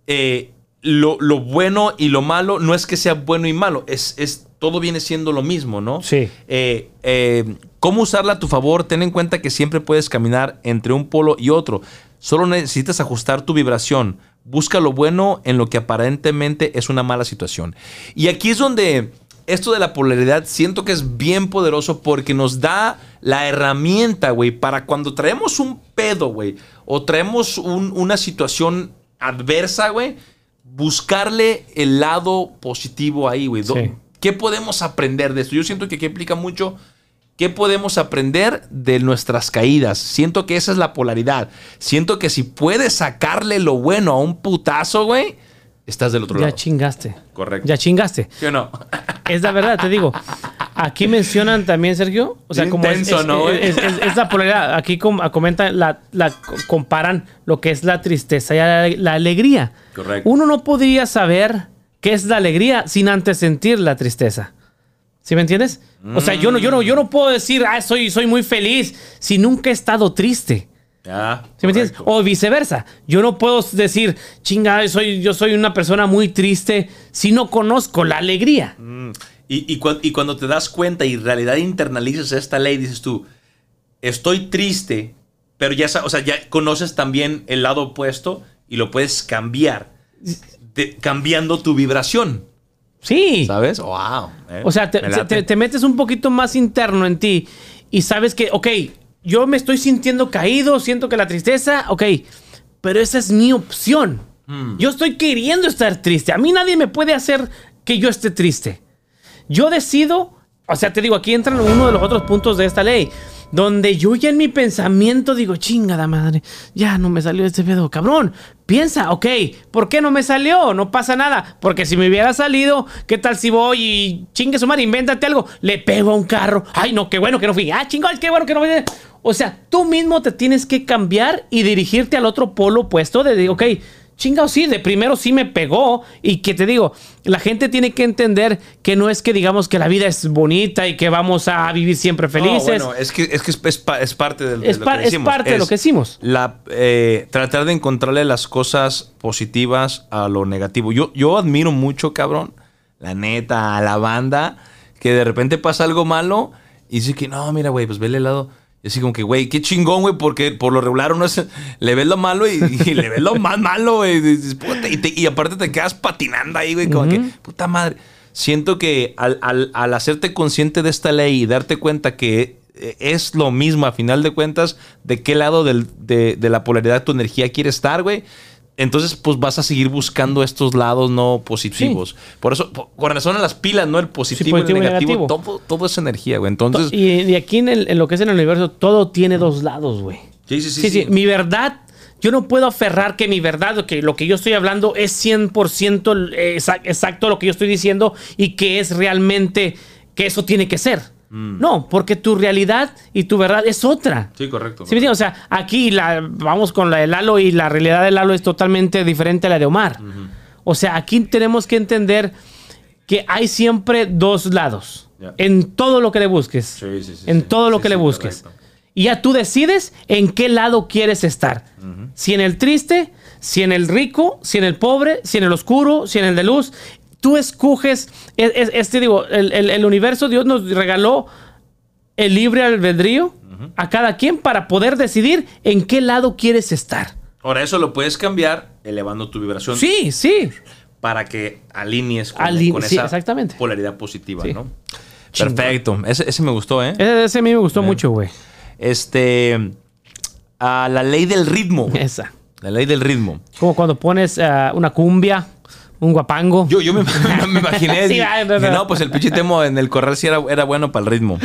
eh, lo, lo bueno y lo malo no es que sea bueno y malo, es, es todo viene siendo lo mismo, ¿no? Sí. Eh, eh, ¿Cómo usarla a tu favor? Ten en cuenta que siempre puedes caminar entre un polo y otro. Solo necesitas ajustar tu vibración. Busca lo bueno en lo que aparentemente es una mala situación. Y aquí es donde esto de la polaridad siento que es bien poderoso porque nos da la herramienta, güey, para cuando traemos un pedo, güey, o traemos un- una situación adversa, güey, buscarle el lado positivo ahí, güey. Sí. ¿Qué podemos aprender de esto? Yo siento que aquí implica mucho qué podemos aprender de nuestras caídas. Siento que esa es la polaridad. Siento que si puedes sacarle lo bueno a un putazo, güey, estás del otro Ya lado. chingaste. Correcto. Ya chingaste. ¿Sí o no? Es la verdad, te digo. Aquí mencionan también, Sergio. O sea, como es, intenso, es- ¿no, es- es- es la polaridad. Aquí com- comentan, la, la co- comparan lo que es la tristeza y la, la alegría. Correcto. Uno no podría saber qué es la alegría sin antes sentir la tristeza. ¿Sí me entiendes? O sea, yo no, yo no, yo no puedo decir, ah, soy, soy muy feliz si nunca he estado triste. Ya. ¿Sí me entiendes? O viceversa. Yo no puedo decir, chinga, soy, yo soy una persona muy triste si no conozco la alegría. Y, y cuan- y cuando te das cuenta y en realidad internalizas esta ley, dices tú, estoy triste, pero ya, o sea, ya conoces también el lado opuesto y lo puedes cambiar, de- cambiando tu vibración. Sí. ¿Sabes? ¡Wow! eh, O sea, te, me late. te- te metes un poquito más interno en ti y sabes que, ok, yo me estoy sintiendo caído, siento que la tristeza, ok, pero esa es mi opción. Hmm. Yo estoy queriendo estar triste. A mí nadie me puede hacer que yo esté triste. Yo decido, o sea, te digo, aquí entra uno de los otros puntos de esta ley, donde yo ya en mi pensamiento digo, chingada madre, ya no me salió este pedo, cabrón. Piensa, ok, ¿por qué no me salió? No pasa nada, porque si me hubiera salido, ¿qué tal si voy y chingue su madre, invéntate algo, le pego a un carro, ay no, qué bueno que no fui, ah, chingón, qué bueno que no fui. O sea, tú mismo te tienes que cambiar y dirigirte al otro polo opuesto de, ok, Chingado, sí, de primero sí me pegó. Y que te digo, la gente tiene que entender que no es que digamos que la vida es bonita y que vamos a vivir siempre No, felices. bueno, es que es, que es, es pa- es parte de Es lo par- que es decimos. parte de lo que. La, eh, tratar de encontrarle las cosas positivas a lo negativo. Yo, yo admiro mucho, cabrón, la neta, a la banda, que de repente pasa algo malo y dice que no, mira, güey, pues vele el lado. Y así como que, güey, qué chingón, güey, porque por lo regular uno es- le ves lo malo y, y le ves lo más malo, güey. Y, y aparte te quedas patinando ahí, güey, como que, puta madre. Siento que al, al- al hacerte consciente de esta ley y darte cuenta que eh, es lo mismo a final de cuentas de qué lado del- de, de la polaridad tu energía quiere estar, güey. Entonces, pues vas a seguir buscando estos lados no positivos. Por eso, por- con razón a las pilas, ¿no? El positivo, positivo y y el negativo, negativo. Todo, todo es energía, güey. Entonces, y, y aquí en, el- en lo que es en el universo, todo tiene dos lados, güey. sí, sí, sí. Sí, sí, sí. mi verdad, yo no puedo aferrar que mi verdad, que lo que yo estoy hablando es 100% exa- exacto lo que yo estoy diciendo y que es realmente que eso tiene que ser. Mm. No, porque tu realidad y tu verdad es otra. Sí, correcto. ¿Sí me entiendes? O sea, aquí la, vamos con la de Lalo y la realidad de Lalo es totalmente diferente a la de Omar. O sea, aquí tenemos que entender que hay siempre dos lados en todo lo que le busques. Sí, sí, sí, en todo lo que le busques. correcto. Y ya tú decides en qué lado quieres estar. Si en el triste, si en el rico, si en el pobre, si en el oscuro, si en el de luz. Tú escoges, es- es- este digo, el, el- el universo, Dios nos regaló el libre albedrío a cada quien para poder decidir en qué lado quieres estar. Ahora, eso lo puedes cambiar elevando tu vibración Sí, sí. para que alinees con, Ali- con sí, esa exactamente. polaridad positiva, Sí. ¿no? Perfecto. Ese, ese me gustó, ¿eh? Ese, ese a mí me gustó mucho, güey. Este. a la ley del ritmo. Esa. La ley del ritmo. Como cuando pones ah, una cumbia, un guapango. Yo, yo me, me imaginé. Sí, no, no. no, pues el pinche temo en el corral sí era, era bueno para el ritmo.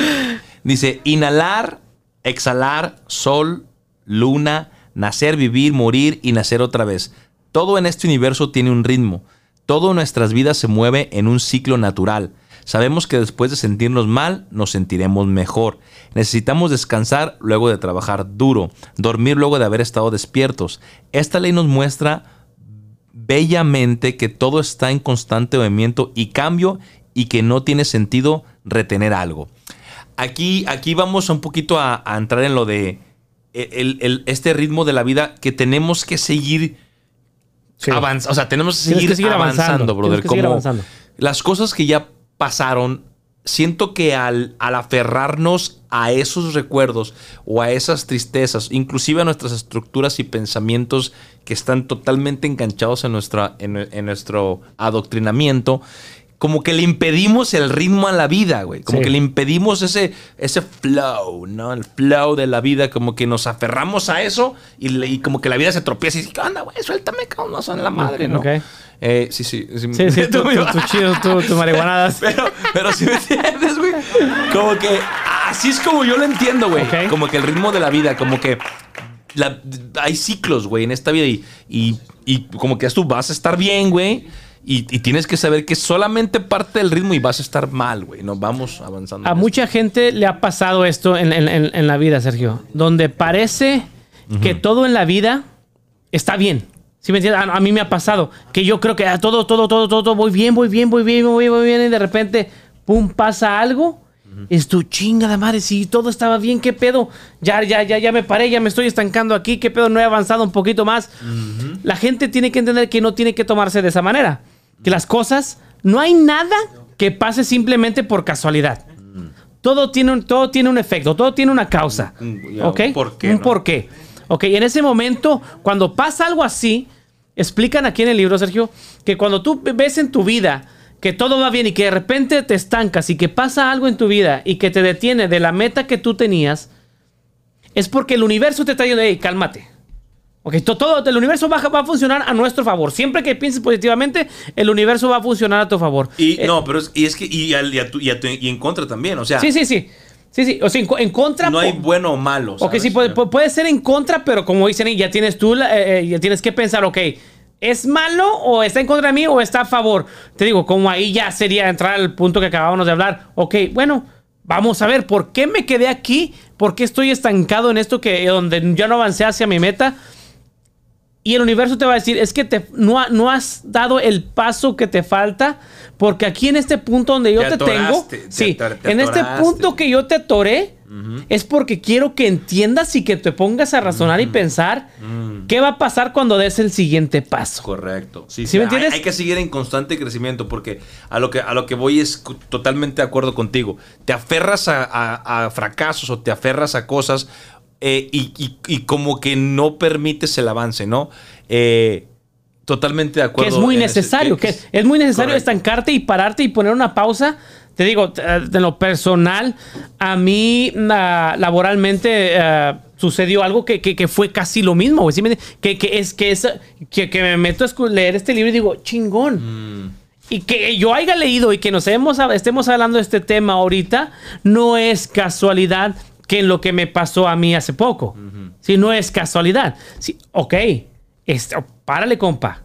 Dice: inhalar, exhalar, sol, luna, nacer, vivir, morir y nacer otra vez. Todo en este universo tiene un ritmo. Todo nuestras vidas se mueve en un ciclo natural. Sabemos que después de sentirnos mal, nos sentiremos mejor. Necesitamos descansar luego de trabajar duro, dormir luego de haber estado despiertos. Esta ley nos muestra bellamente que todo está en constante movimiento y cambio y que no tiene sentido retener algo. Aquí, aquí vamos un poquito a, a entrar en lo de el- el- este ritmo de la vida que tenemos que seguir Sí. avanzando. O sea, tenemos que seguir, que seguir avanzando, avanzando, brother. que seguir Como avanzando. las cosas que ya pasaron, siento que al, aferrarnos a esos recuerdos o a esas tristezas, inclusive a nuestras estructuras y pensamientos que están totalmente enganchados en, nuestra, en nuestro adoctrinamiento, como que le impedimos el ritmo a la vida, güey. Como Sí. que le impedimos ese, ese flow, ¿no? El flow de la vida, como que nos aferramos a eso y, le- y como que la vida se tropieza y dice, ¿qué onda, güey? Suéltame, cabrón, no son la madre, ¿no? Ok. Eh, sí, sí. Sí, Sí, sí, tú, tú, tú chido, tú, tu marihuanadas. pero, pero si me entiendes, güey. Como que así es como yo lo entiendo, güey. Como que el ritmo de la vida, como que la- hay ciclos, güey, en esta vida y, y, y como que tú vas a estar bien, güey. Y, y tienes que saber que solamente parte del ritmo y vas a estar mal, güey. No vamos avanzando. A mucha gente le ha pasado esto en, en- en- en la vida, Sergio, donde parece que todo en la vida está bien. ¿Sí me entiendes? A, a mí me ha pasado que yo creo que ah, todo, todo, todo, todo, todo, voy bien, voy bien, voy bien, voy bien, voy bien, y de repente, pum, pasa algo. Es tu chinga de madre, si todo estaba bien, ¿qué pedo? Ya, ya, ya, ya me paré, ya me estoy estancando aquí, ¿qué pedo? No he avanzado un poquito más. La gente tiene que entender que no tiene que tomarse de esa manera. Que las cosas, no hay nada que pase simplemente por casualidad. Todo tiene, un, todo tiene un efecto, todo tiene una causa. Un- ya, ¿Ok? un porqué, Un ¿no? porqué. Ok, en ese momento, cuando pasa algo así, explican aquí en el libro, Sergio, que cuando tú ves en tu vida que todo va bien y que de repente te estancas y que pasa algo en tu vida y que te detiene de la meta que tú tenías, es porque el universo te está diciendo, hey, cálmate. Ok, to- todo, el universo va, va a funcionar a nuestro favor. Siempre que pienses positivamente, el universo va a funcionar a tu favor. Y Eh, no, pero es, y es que y, y a tu- y a tu- y en contra también, o sea, Sí, sí, sí. Sí, sí. O sea, en, en contra. no hay bueno o malo. Ok, ¿sabes? sí, puede, pu- puede ser en contra, pero como dicen, ya tienes tú, eh, eh, ya tienes que pensar, ok, ¿es malo o está en contra de mí o está a favor? Te digo, como ahí ya sería entrar al punto que acabábamos de hablar. Ok, bueno, vamos a ver, ¿por qué me quedé aquí? ¿Por qué estoy estancado en esto que donde ya no avancé hacia mi meta? Y el universo te va a decir, es que te, no, ha- no has dado el paso que te falta, porque aquí en este punto donde yo Te te, tengo, te sí, te en este punto que yo te atoré, es porque quiero que entiendas y que te pongas a razonar y pensar qué va a pasar cuando des el siguiente paso. Correcto. Sí, ¿Sí sí, me hay- entiendes? Hay, que seguir en constante crecimiento porque a lo que, a lo que voy es totalmente de acuerdo contigo. Te aferras a, a- a fracasos o te aferras a cosas eh, y, y- y como que no permites el avance, ¿no? Eh, totalmente de Que acuerdo. es muy en ese- necesario, que es muy necesario Correcto. estancarte y pararte y poner una pausa. Te digo, t- eh, de lo personal, a mí ah, laboralmente sucedió algo que, que- que fue casi lo mismo, que, que es que, es, que, que me meto a leer este libro y digo, chingón. Y que yo haya leído y que nos hemos, estemos hablando de este tema ahorita, no es casualidad que en lo que me pasó a mí hace poco. Si no es casualidad. Sí, ok, este, párale, compa.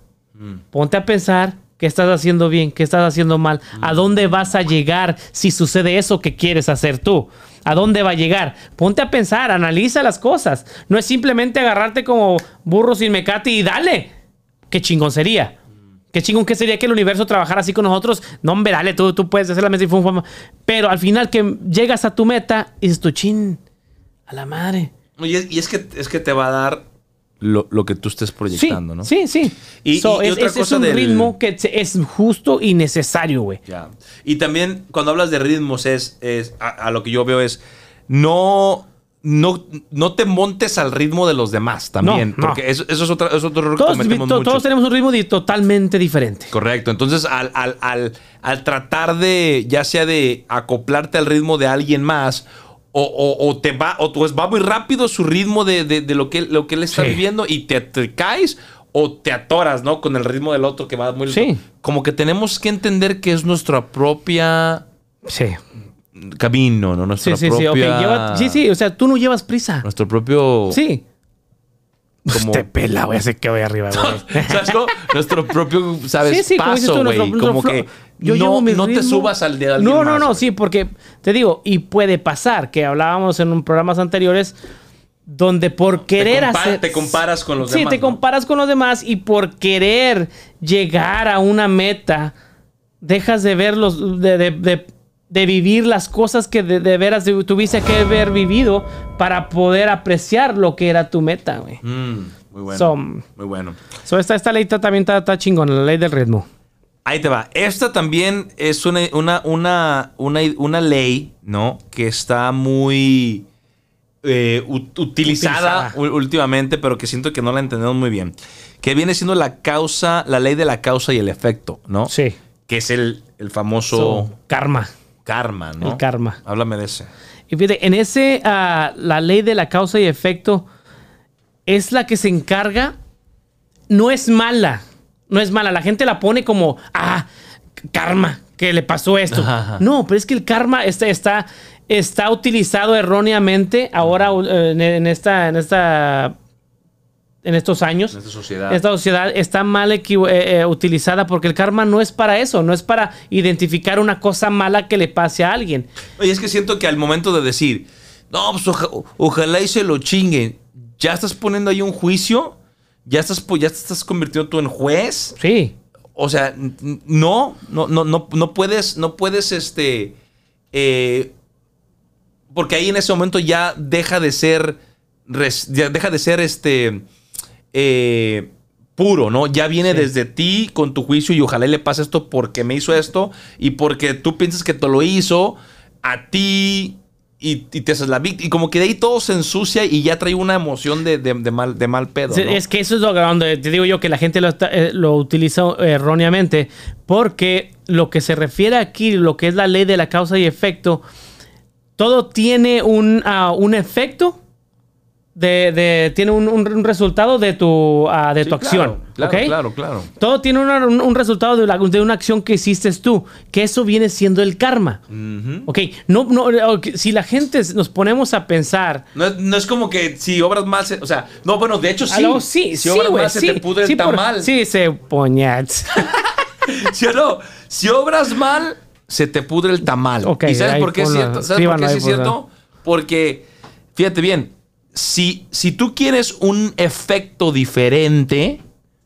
Ponte a pensar qué estás haciendo bien, qué estás haciendo mal, a dónde vas a llegar si sucede eso que quieres hacer tú. ¿A dónde va a llegar? Ponte a pensar, analiza las cosas. No es simplemente agarrarte como burro sin mecate y dale. Qué chingón sería. Qué chingón que sería que el universo trabajara así con nosotros. No, hombre, dale, tú, tú puedes hacer la mesa y fum, fum. Pero al final que llegas a tu meta y dices tu chin, a la madre. Y es, y es que, es que te va a dar lo, lo que tú estés Sí, proyectando, ¿no? sí, sí. Y- So, y- y es, otra es- es cosa un del- ritmo que es justo y necesario, güey. Y también cuando hablas de ritmos es, es a, a lo que yo veo es no no, no te montes al ritmo de los demás también, No, no. porque eso, eso es, otra, es otro error que Todos, cometemos to- mucho. todos tenemos un ritmo totalmente diferente. Correcto. Entonces, al, al- al- al tratar de, ya sea de acoplarte al ritmo de alguien más, o, o- o te va, o pues va muy rápido su ritmo de, de- de lo, que, lo que él está Sí. viviendo y te, te caes o te atoras, ¿no? Con el ritmo del otro que va muy Sí. Como que tenemos que entender que es nuestra propia Sí. Camino, ¿no? Nuestra Sí, sí, sí. ok, propia... lleva- sí, sí. O sea, tú no llevas prisa. Nuestro propio... Sí. como Te pela, güey, sé que voy arriba, güey. ¿Sabes cómo? Nuestro propio, ¿sabes? Sí, sí, como dices paso, tú, güey. Como flow. que Yo no, no te subas al de alguien No, no, más, no, sí, porque te digo, y puede pasar que hablábamos en un programas anteriores donde por querer hacer. te comparas con los sí, demás, te ¿no? comparas con los demás y por querer llegar a una meta, dejas de ver los. de, de- de- de vivir las cosas que de, de veras tuviste que haber vivido para poder apreciar lo que era tu meta, güey. Mm, muy bueno. So- muy bueno. So, esta, esta ley ta- también está, está chingona, la ley del ritmo. Ahí te va. Esta también es una, una, una, una, una ley, ¿no? Que está muy eh, ut- utilizada, últimamente, pero que siento que no la entendemos muy bien. Que viene siendo la causa, la ley de la causa y el efecto, ¿no? Sí. Que es el, el famoso So, karma. Karma, ¿no? El karma. Háblame de ese. Y fíjate, en ese, ah, la ley de la causa y efecto es la que se encarga, no es mala, no es mala. La gente la pone como, ah, karma, que le pasó esto. Ajá, ajá. No, pero es que el karma está, está, está utilizado erróneamente ahora eh, en, en esta, en esta, en estos años. En esta sociedad. Esta sociedad está mal eh, eh, utilizada porque el karma no es para eso, no es para identificar una cosa mala que le pase a alguien. Oye, es que siento que al momento de decir, no, pues oja- ojalá y se lo chinguen, ya estás poniendo ahí un juicio, ya estás, ya te estás convirtiendo tú en juez. Sí. O sea, no, no, no, no, no puedes, no puedes, este, eh, porque ahí en ese momento ya deja de ser, res- ya deja de ser, este, eh, puro, ¿no? Ya viene desde ti con tu juicio y ojalá le pase esto porque me hizo esto y porque tú piensas que te lo hizo a ti y, y te haces la víctima. Y como que de ahí todo se ensucia y ya trae una emoción de, de- de mal, de mal pedo. Sí, ¿no? Es que eso es lo donde te digo yo que la gente lo, eh, lo utiliza erróneamente, porque lo que se refiere aquí, lo que es la ley de la causa y efecto, todo tiene un, ah, un efecto, de, de- tiene un, un- resultado de tu, ah, de Sí, tu acción. Claro, ¿ok? claro, claro. Todo tiene una- un, un resultado de, la- de una acción que hiciste tú, que eso viene siendo el karma. Ujú. Ok, no, no, si la gente nos ponemos a pensar, No es, no es como que si obras mal, se- o sea, no, bueno, de hecho sí. Aló, sí, si sí, obras güey, mal se sí, te pudre sí, el por- tamal. sí, se poñats. ¿Sí o no? Si obras mal, se te pudre el tamal. Ok, ¿Y sabes por qué es cierto? ¿Sabes por qué es cierto? Porque, fíjate bien, si, si tú quieres un efecto diferente,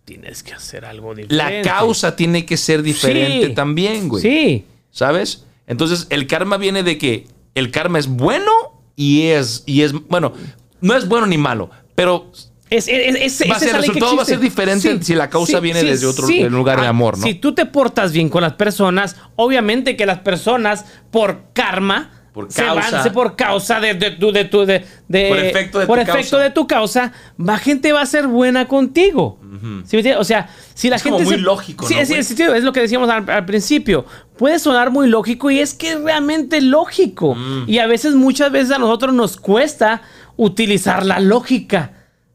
Tienes que hacer algo diferente. la causa tiene que ser diferente Sí. también, güey. Sí. ¿Sabes? Entonces, el karma viene de que el karma es bueno y es, y es, bueno, no es bueno ni malo, pero Es, es, es- Va ser- el resultado va a ser diferente si la causa viene desde otro- lugar de amor, ¿no? Si tú te portas bien con las personas, obviamente que las personas, por karma, Por se causa. van, se- por causa de, de tu, de tu, de, de- Por efecto de por tu efecto causa. de tu causa, la gente va a ser buena contigo. ¿Sí me entiendes? O sea, si la Es como gente muy se- lógico, Sí, ¿no, sí, es lo que decíamos al, al principio. Puede sonar muy lógico y es que es realmente lógico. Mm. Y a veces, muchas veces a nosotros nos cuesta utilizar la lógica.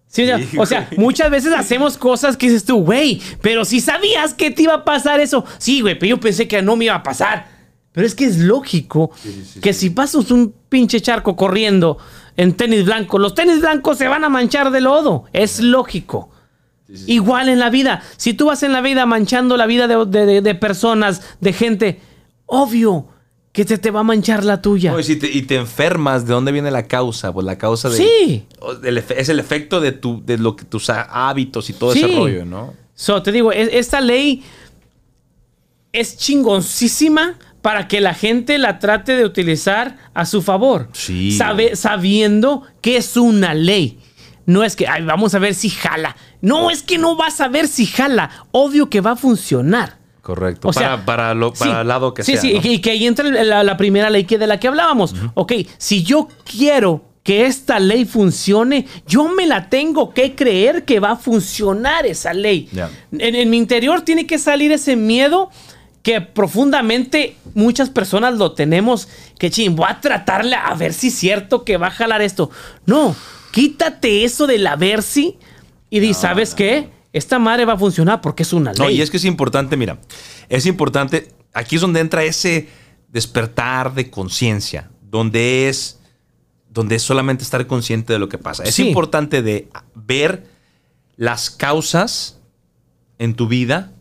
Sí, o sea, Sí, o sea, güey. muchas veces hacemos cosas que dices tú, güey, pero si sabías que te iba a pasar eso. Sí, güey, pero yo pensé que no me iba a pasar. Pero es que es lógico que si pasas un pinche charco corriendo en tenis blanco, los tenis blancos se van a manchar de lodo. Es lógico. Igual en la vida. Si tú vas en la vida manchando la vida de, de- de- de personas, de gente, obvio que te, te va a manchar la tuya. No, y, si te, y te enfermas, ¿de dónde viene la causa? Pues la causa de, Sí. es el efecto de, tu, de lo que tus hábitos y todo Sí. ese rollo, ¿no? So, te digo, es- esta ley es chingoncísima para que la gente la trate de utilizar a su favor. Sí. Sabe- sabiendo que es una ley. No es que, ay, vamos a ver si jala. No, es que no vas a ver si jala. Obvio que va a funcionar. Correcto. O para, sea, para, lo, para sí, el lado que sí, sea. Sí, ¿no? y que ahí entra la, la primera ley que de la que hablábamos. Ok, si yo quiero que esta ley funcione, yo me la tengo que creer que va a funcionar esa ley. En mi interior tiene que salir ese miedo que profundamente muchas personas lo tenemos, que ching, voy a tratarle a ver si es cierto que va a jalar esto. No, quítate eso del a ver si y di, ¿sabes qué? Esta madre va a funcionar porque es una ley. No, y es que es importante, mira, es importante, aquí es donde entra ese despertar de conciencia, donde es, donde es solamente estar consciente de lo que pasa. Es Sí. importante de ver las causas en tu vida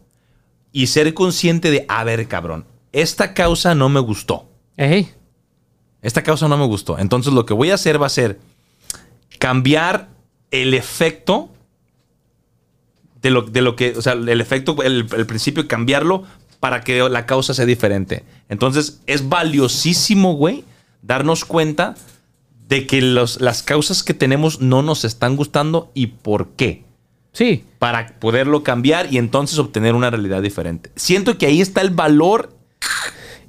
y ser consciente de, a ver, cabrón, esta causa no me gustó. Ey. Esta causa no me gustó. Entonces lo que voy a hacer va a ser cambiar el efecto de lo, de lo que, o sea, el efecto, el, el principio, cambiarlo para que la causa sea diferente. Entonces es valiosísimo, güey, darnos cuenta de que los- las causas que tenemos no nos están gustando y por qué. Sí. Para poderlo cambiar y entonces obtener una realidad diferente. Siento que ahí está el valor.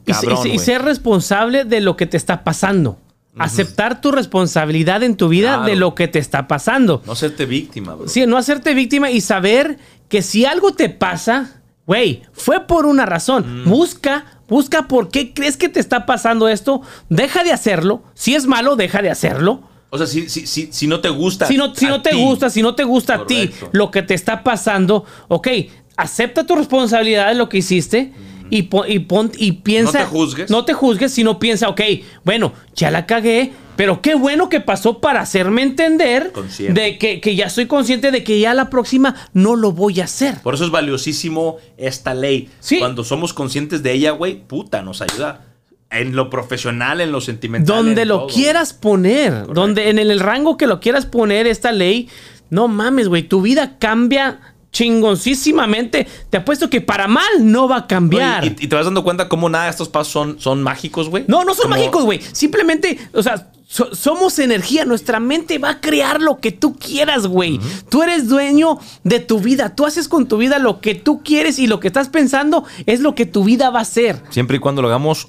Y, ser responsable de lo que te está pasando. Aceptar tu responsabilidad en tu vida Claro. de lo que te está pasando. No serte víctima, bro. Sí, no hacerte víctima y saber que si algo te pasa, güey, fue por una razón. Busca, busca por qué crees que te está pasando esto. Deja de hacerlo. Si es malo, deja de hacerlo. O sea, si, si, si, si no te gusta. Si no, si no te ti, gusta, si no te gusta a ti lo que te está pasando, ok, acepta tu responsabilidad de lo que hiciste y, pon- y, pon- y piensa. No te juzgues. No te juzgues, sino piensa, ok, bueno, ya la cagué, pero qué bueno que pasó para hacerme entender Consciente. de que, que ya soy consciente de que ya la próxima no lo voy a hacer. Por eso es valiosísimo esta ley. Sí. Cuando somos conscientes de ella, güey, puta, nos ayuda. En lo profesional, en lo sentimental. Donde lo todo, quieras poner, donde en el rango que lo quieras poner esta ley, no mames, güey, tu vida cambia chingoncísimamente. Te apuesto que para mal no va a cambiar. Y, y- y te vas dando cuenta cómo nada de estos pasos son, son mágicos, güey. no, no son Como- mágicos, güey. Simplemente, o sea, so- somos energía. Nuestra mente va a crear lo que tú quieras, güey. Tú eres dueño de tu vida. Tú haces con tu vida lo que tú quieres y lo que estás pensando es lo que tu vida va a ser. Siempre y cuando lo hagamos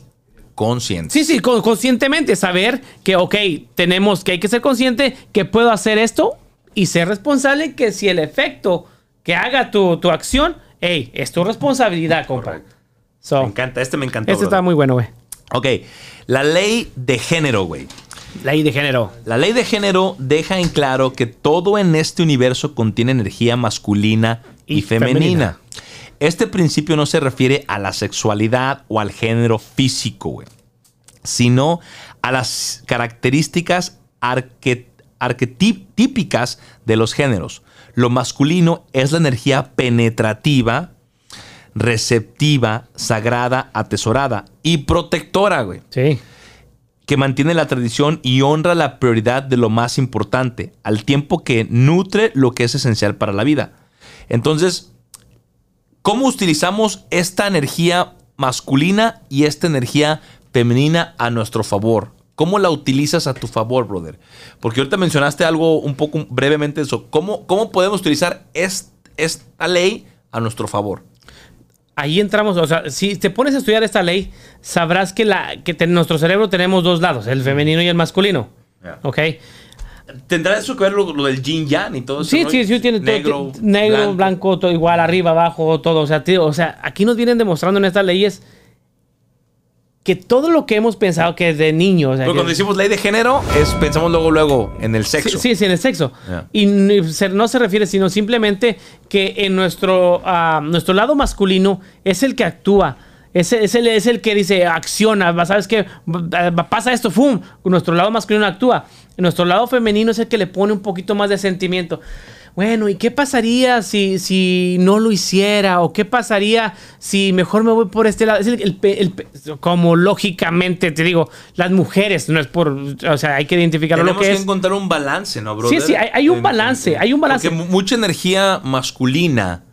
consciente. Sí, sí, con- conscientemente saber que, ok, tenemos que hay que ser consciente que puedo hacer esto y ser responsable que si el efecto que haga tu, tu acción, hey, es tu responsabilidad, compa. Correcto. So, Me encanta, este me encantó. este está muy bueno, güey. Ok, la ley de género, güey. Ley de género. La ley de género deja en claro que todo en este universo contiene energía masculina y, Y femenina. femenina. Este principio no se refiere a la sexualidad o al género físico, güey, sino a las características arque- arquetípicas de los géneros. Lo masculino es la energía penetrativa, receptiva, sagrada, atesorada y protectora, güey Sí. que mantiene la tradición y honra la prioridad de lo más importante, al tiempo que nutre lo que es esencial para la vida. Entonces, ¿cómo utilizamos esta energía masculina y esta energía femenina a nuestro favor? ¿Cómo la utilizas a tu favor, brother? Porque ahorita mencionaste algo un poco brevemente eso. ¿Cómo, cómo podemos utilizar est- esta ley a nuestro favor? Ahí entramos, o sea, si te pones a estudiar esta ley, sabrás que, la, que en nuestro cerebro tenemos dos lados, el femenino y el masculino. Ya. ¿Ok? ¿Tendrá eso que ver lo, lo del yin yang y todo eso? Sí, sí, sí, tiene todo- negro, ti- negro, blanco, todo igual, arriba, abajo, todo. O sea, tío, o sea, aquí nos vienen demostrando en estas leyes que todo lo que hemos pensado que de niños. o sea, Pero que- cuando decimos ley de género, es, pensamos luego, luego en el sexo. Sí, sí, en el sexo. Y no se refiere, sino simplemente que en nuestro, ah, nuestro lado masculino es el que actúa. Es, es el, es el que dice, acciona, ¿sabes qué? Pasa esto, ¡fum! Nuestro lado masculino actúa. Nuestro lado femenino es el que le pone un poquito más de sentimiento. Bueno, ¿y qué pasaría si, si no lo hiciera? ¿O qué pasaría si mejor me voy por este lado? Es el- como lógicamente te digo, las mujeres, no es por, o sea, hay que identificar lo Tenemos que que, es. encontrar un balance, ¿no, bro? Sí, sí, hay- hay un balance, hay un balance. Porque mu- mucha energía masculina,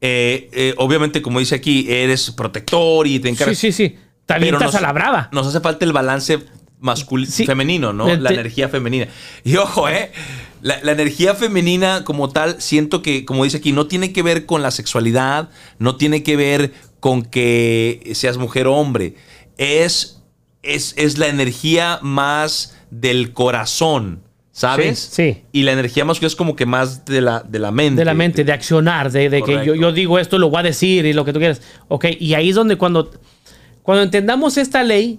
eh, eh, obviamente, como dice aquí, eres protector y te Sí, encargas. sí, sí. Pero avientas nos- a la brava. Nos hace falta el balance masculino, Sí. femenino, ¿no? La te- energía femenina. Y ojo, ¿eh? La, la energía femenina como tal, siento que, como dice aquí, no tiene que ver con la sexualidad, no tiene que ver con que seas mujer o hombre. Es, es, es la energía más del corazón, ¿sabes? Sí, sí. Y la energía masculina es como que más de la, de la mente. De la mente, de accionar, de, de que yo, yo digo esto, lo voy a decir y lo que tú quieras. Ok, y ahí es donde cuando, cuando entendamos esta ley,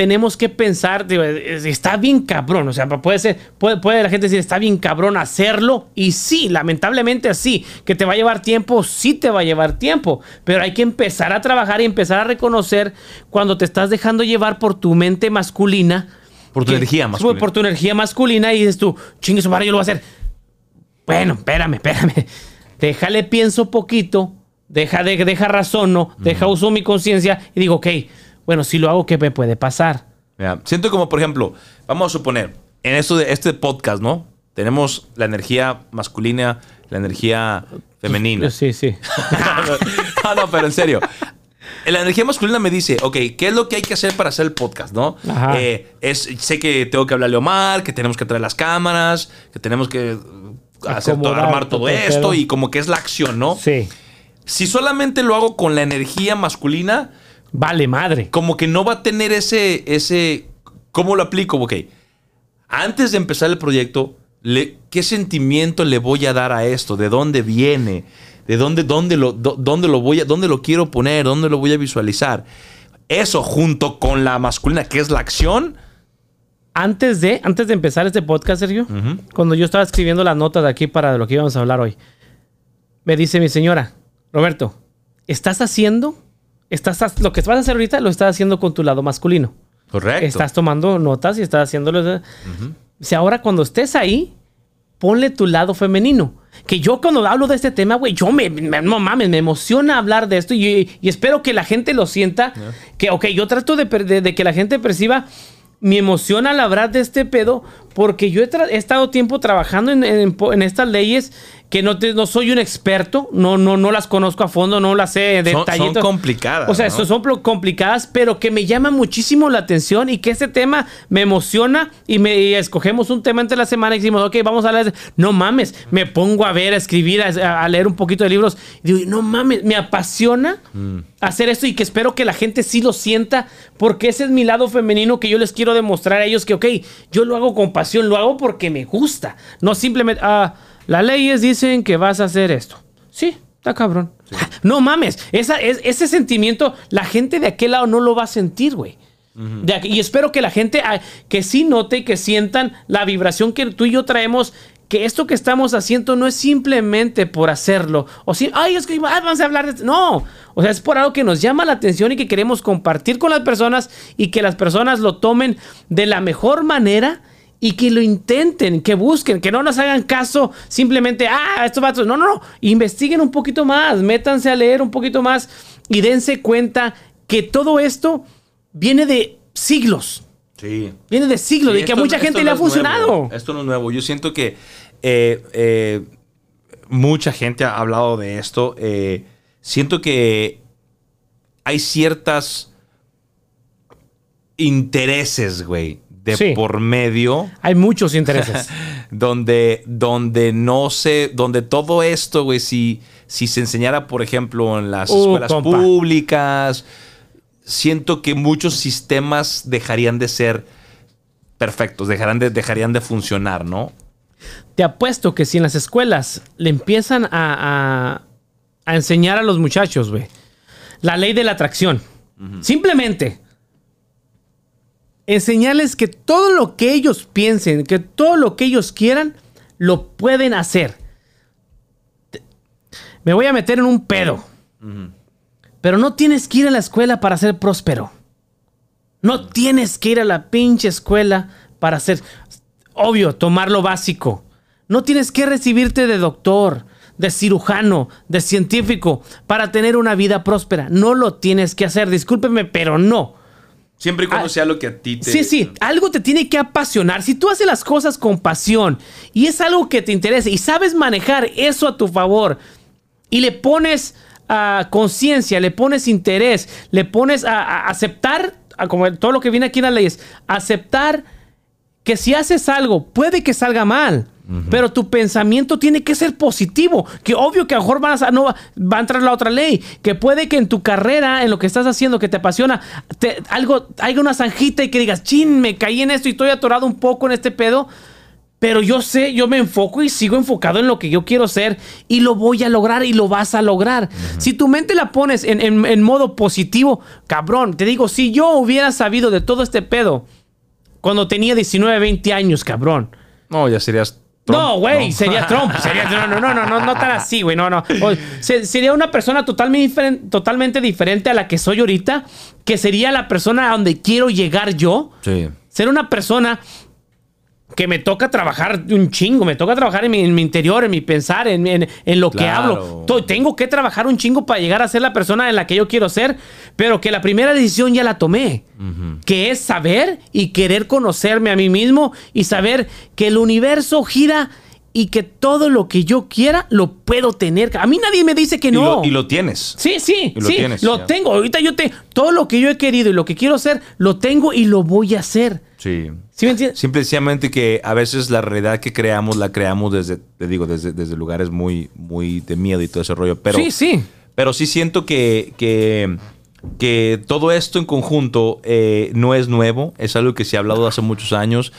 tenemos que pensar, digo, está bien cabrón, o sea, puede ser, puede, puede la gente decir, está bien cabrón hacerlo, y sí, lamentablemente sí, que te va a llevar tiempo, sí te va a llevar tiempo, pero hay que empezar a trabajar y empezar a reconocer cuando te estás dejando llevar por tu mente masculina. Por tu que- energía masculina. Por tu energía masculina y dices tú, chingue su madre, yo lo voy a hacer Bueno, espérame, espérame. Déjale pienso poquito, deja, de, deja razono, deja uso mi conciencia y digo, ok, bueno, si lo hago, ¿qué me puede pasar? Mira, siento como, por ejemplo, vamos a suponer, en esto de este podcast, ¿no? Tenemos la energía masculina, la energía femenina. Sí, sí. no, no, pero en serio. La energía masculina me dice, ok, ¿qué es lo que hay que hacer para hacer el podcast, no? Ajá. Eh, es, sé que tengo que hablarle a Omar, que tenemos que traer las cámaras, que tenemos que hacer todo, Acomodar armar todo esto y como que es la acción, ¿no? Sí. Si solamente lo hago con la energía masculina, Vale, madre. como que no va a tener ese, ese, ¿cómo lo aplico? Ok, antes de empezar el proyecto, le- ¿qué sentimiento le voy a dar a esto? ¿De dónde viene? ¿De dónde, dónde, lo, dó- dónde lo voy a, dónde lo quiero poner? ¿Dónde lo voy a visualizar? Eso junto con la masculina, que es la acción. Antes de, antes de empezar este podcast, Sergio, cuando yo estaba escribiendo las notas de aquí para lo que íbamos a hablar hoy, me dice mi señora, Roberto, ¿estás haciendo? Estás, lo que vas a hacer ahorita lo estás haciendo con tu lado masculino. Correcto. Estás tomando notas y estás haciéndolo. Si ahora cuando estés ahí, ponle tu lado femenino. Que yo cuando hablo de este tema, güey, yo me, me- no mames, me emociona hablar de esto y, y espero que la gente lo sienta. Que, ok, yo trato de, per- de- de que la gente perciba mi emoción al hablar de este pedo porque yo he, estado tiempo trabajando en, en- en estas leyes que no, te- no soy un experto, no, no, no las conozco a fondo, no las sé de Son- son complicadas, O sea, ¿no? son complicadas, pero que me llama muchísimo la atención y que este tema me emociona y me y escogemos un tema entre la semana y decimos, ok, vamos a hablar de... No mames, me pongo a ver, a escribir, a, a leer un poquito de libros y digo, no mames, me apasiona hacer esto y que espero que la gente sí lo sienta porque ese es mi lado femenino que yo les quiero demostrar a ellos que, ok, yo lo hago con pasión, lo hago porque me gusta, no simplemente, ah, las leyes dicen que vas a hacer esto. Sí, está cabrón. No mames, esa, es, ese sentimiento la gente de aquel lado no lo va a sentir, güey. De aquí- y espero que la gente ah, que sí note y que sientan la vibración que tú y yo traemos, que esto que estamos haciendo no es simplemente por hacerlo. O si, ay, es que ah, vamos a hablar de esto. No, o sea, es por algo que nos llama la atención y que queremos compartir con las personas y que las personas lo tomen de la mejor manera y que lo intenten, que busquen, que no nos hagan caso simplemente, ah, estos vatos. No, no, no. Investiguen un poquito más, métanse a leer un poquito más y dense cuenta que todo esto viene de siglos. Sí. Viene de siglos, Sí, y que a mucha gente no le ha funcionado. nuevo. Esto no es nuevo. Yo siento que eh, eh, mucha gente ha hablado de esto. Eh, siento que hay ciertas intereses, güey, de Sí. por medio Hay muchos intereses. donde, donde no sé, donde todo esto, güey, si, si se enseñara, por ejemplo, en las Uh, escuelas compa. públicas, siento que muchos sistemas dejarían de ser perfectos, dejarán de, dejarían de funcionar, ¿no? Te apuesto que si en las escuelas le empiezan a, a- a enseñar a los muchachos, güey, la ley de la atracción, simplemente enseñarles que todo lo que ellos piensen, que todo lo que ellos quieran, lo pueden hacer. Me voy a meter en un pedo. Pero no tienes que ir a la escuela para ser próspero. No tienes que ir a la pinche escuela para ser, obvio, tomar lo básico. No tienes que recibirte de doctor, de cirujano, de científico para tener una vida próspera. No lo tienes que hacer, discúlpeme, pero no. Siempre y cuando Ah, sea lo que a ti te... Sí, sí, algo te tiene que apasionar. Si tú haces las cosas con pasión y es algo que te interesa y sabes manejar eso a tu favor y le pones ah, conciencia, le pones interés, le pones a, a aceptar, a como todo lo que viene aquí en las leyes, aceptar que si haces algo puede que salga mal. Pero tu pensamiento tiene que ser positivo. Que obvio que a lo mejor vas a, no, va a entrar la otra ley. Que puede que en tu carrera, en lo que estás haciendo, que te apasiona, te- algo, haya una zanjita y que digas, chin, me caí en esto y estoy atorado un poco en este pedo. Pero yo sé, yo me enfoco y sigo enfocado en lo que yo quiero ser y lo voy a lograr y lo vas a lograr. Si tu mente la pones en, en- en modo positivo, cabrón, te digo, si yo hubiera sabido de todo este pedo cuando tenía 19, 20 años, cabrón. No, ya serías... Trump, No, güey, ¿no? sería Trump. Sería, no, no, no, no, no, no tan así, güey. No, no. O- se- sería una persona totalmente, diferen- totalmente diferente a la que soy ahorita, que sería la persona a donde quiero llegar yo. Sí. Ser una persona que me toca trabajar un chingo, me toca trabajar en mi, en mi interior, en mi pensar, en, en- en lo que Claro. hablo. To- Tengo que trabajar un chingo para llegar a ser la persona en la que yo quiero ser, pero que la primera decisión ya la tomé, que es saber y querer conocerme a mí mismo y saber que el universo gira y que todo lo que yo quiera lo puedo tener. A mí nadie me dice que Y no. lo- y lo tienes. Sí, sí, Y lo sí, tienes, lo ya. tengo. Ahorita yo te todo lo que yo he querido y lo que quiero hacer, lo tengo y lo voy a hacer. Sí. ¿Sí me entiendes? Simplemente que a veces la realidad que creamos la creamos desde, te digo, desde, desde lugares muy, muy de miedo y todo ese rollo. Pero, sí, sí. pero sí siento que, que, que todo esto en conjunto eh, no es nuevo, es algo que se ha hablado hace muchos años.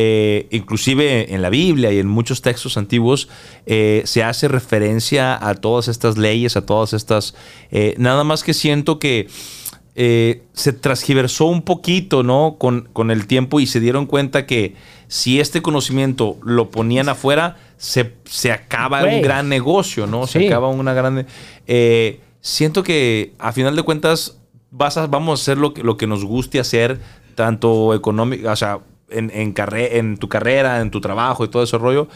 Eh, inclusive en la Biblia y en muchos textos antiguos eh, se hace referencia a todas estas leyes, a todas estas... nada más que siento que se transgiversó un poquito, ¿no? Con, con el tiempo y se dieron cuenta que si este conocimiento lo ponían afuera, se, se acaba un gran negocio, ¿no? Se Sí. acaba una grande... eh, siento que a final de cuentas vas a, vamos a hacer lo que, lo que nos guste hacer, tanto económico, o sea, en, en, carre- en tu carrera, en tu trabajo y todo ese rollo.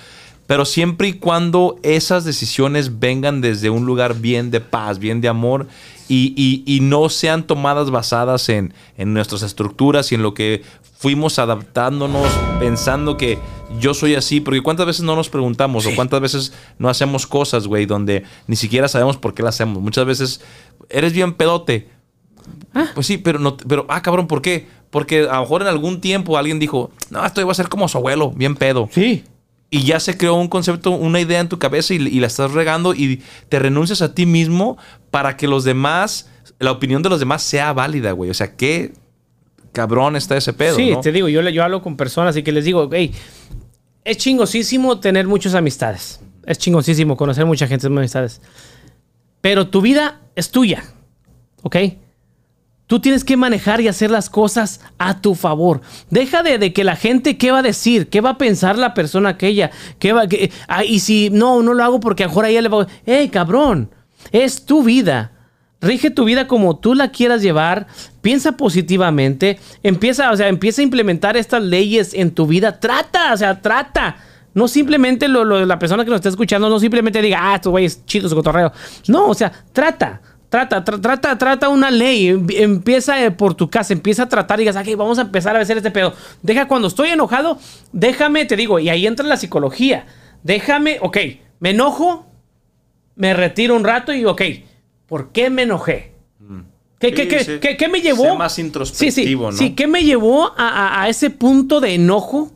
Pero siempre y cuando esas decisiones vengan desde un lugar bien de paz, bien de amor y, y- y no sean tomadas basadas en, en nuestras estructuras y en lo que fuimos adaptándonos pensando que yo soy así, porque cuántas veces no nos preguntamos o cuántas veces no hacemos cosas, güey, donde ni siquiera sabemos por qué las hacemos. Muchas veces eres bien pedote. Pues sí, pero no, pero ah, cabrón, ¿por qué? Porque a lo mejor en algún tiempo alguien dijo, no, esto iba a ser como su abuelo, bien pedo. Sí. Y ya se creó un concepto, una idea en tu cabeza y, y la estás regando y te renuncias a ti mismo para que los demás, la opinión de los demás sea válida, güey. O sea, qué cabrón está ese pedo, sí, ¿no? te digo, yo, le- yo hablo con personas y que les digo, hey, es chingosísimo tener muchas amistades. Es chingosísimo conocer mucha gente, muchas amistades. Pero tu vida es tuya, ¿ok? Tú tienes que manejar y hacer las cosas a tu favor. Deja de, de que la gente, ¿qué va a decir? ¿Qué va a pensar la persona aquella? ¿Qué va, qué- ah, y si no, no lo hago porque a lo mejor a ella le va a... ¡Ey, cabrón! Es tu vida. Rige tu vida como tú la quieras llevar. Piensa positivamente. Empieza, o sea, empieza a implementar estas leyes en tu vida. Trata, o sea, trata. No simplemente lo, lo- la persona que nos está escuchando, no simplemente diga, ah, estos güeyes chidos cotorreo. No, o sea, trata. Trata, tra- trata, trata una ley. Em- Empieza eh, por tu casa, empieza a tratar y digas, ok, vamos a empezar a hacer este pedo. Deja cuando estoy enojado, déjame, te digo, y ahí entra la psicología. Déjame, ok, me enojo, me retiro un rato y, ok, ¿por qué me enojé? ¿Qué, Sí, qué- me llevó? Más introspectivo, sí, sí, ¿no? Sí, ¿qué me llevó a, a- a ese punto de enojo?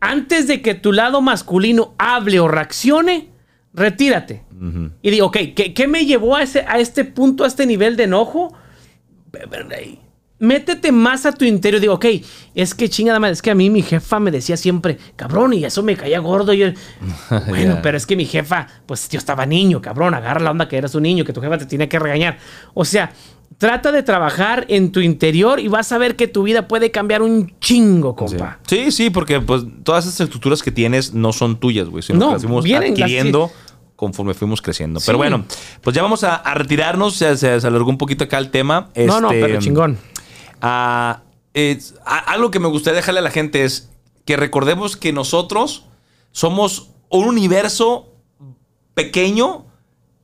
Antes de que tu lado masculino hable o reaccione, retírate. Y digo, ok, ¿qué, qué me llevó a, ese, a este punto, a este nivel de enojo? Métete más a tu interior. Digo, ok, es que chingada madre, es que a mí mi jefa me decía siempre, cabrón, y eso me caía gordo. Y yo, bueno, pero es que mi jefa, pues yo estaba niño, cabrón, agarra la onda que eras un niño, que tu jefa te tiene que regañar. O sea, trata de trabajar en tu interior y vas a ver que tu vida puede cambiar un chingo, compa. Sí, sí, porque pues todas esas estructuras que tienes no son tuyas, güey, sino No, que las fuimos vienen las- adquiriendo conforme fuimos creciendo. Sí. Pero bueno, pues ya vamos a, a retirarnos, se, se- se alargó un poquito acá el tema. No, no, Este, pero chingón. Ah, es- a- algo que me gustaría dejarle a la gente es que recordemos que nosotros somos un universo pequeño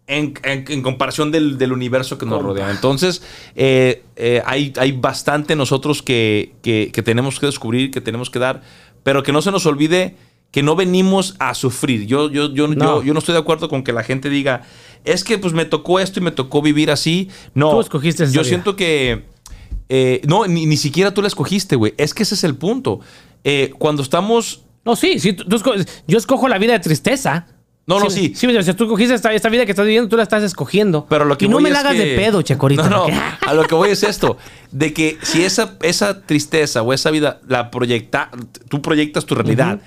en, en- en comparación del, del universo que nos rodea. Entonces, eh, eh, hay, hay bastante nosotros que, que- que tenemos que descubrir, que tenemos que dar, pero que no se nos olvide que no venimos a sufrir. Yo, yo, yo, No. yo, yo no estoy de acuerdo con que la gente diga, es que pues me tocó esto y me tocó vivir así. No, Tú escogiste esa yo vida. siento que... eh, no, ni, ni siquiera tú la escogiste, güey. Es que ese es el punto. Eh, cuando estamos... No, sí, sí, tú- tú esco- yo escojo la vida de tristeza. No, no, sí. Sí, o sea, tú escogiste esta, esta vida que estás viviendo, tú la estás escogiendo. Pero lo que y no voy me la hagas que- de pedo, Checorito. No, no, porque- a lo que voy es esto. De que si esa, esa tristeza o esa vida la proyecta, tú proyectas tu realidad.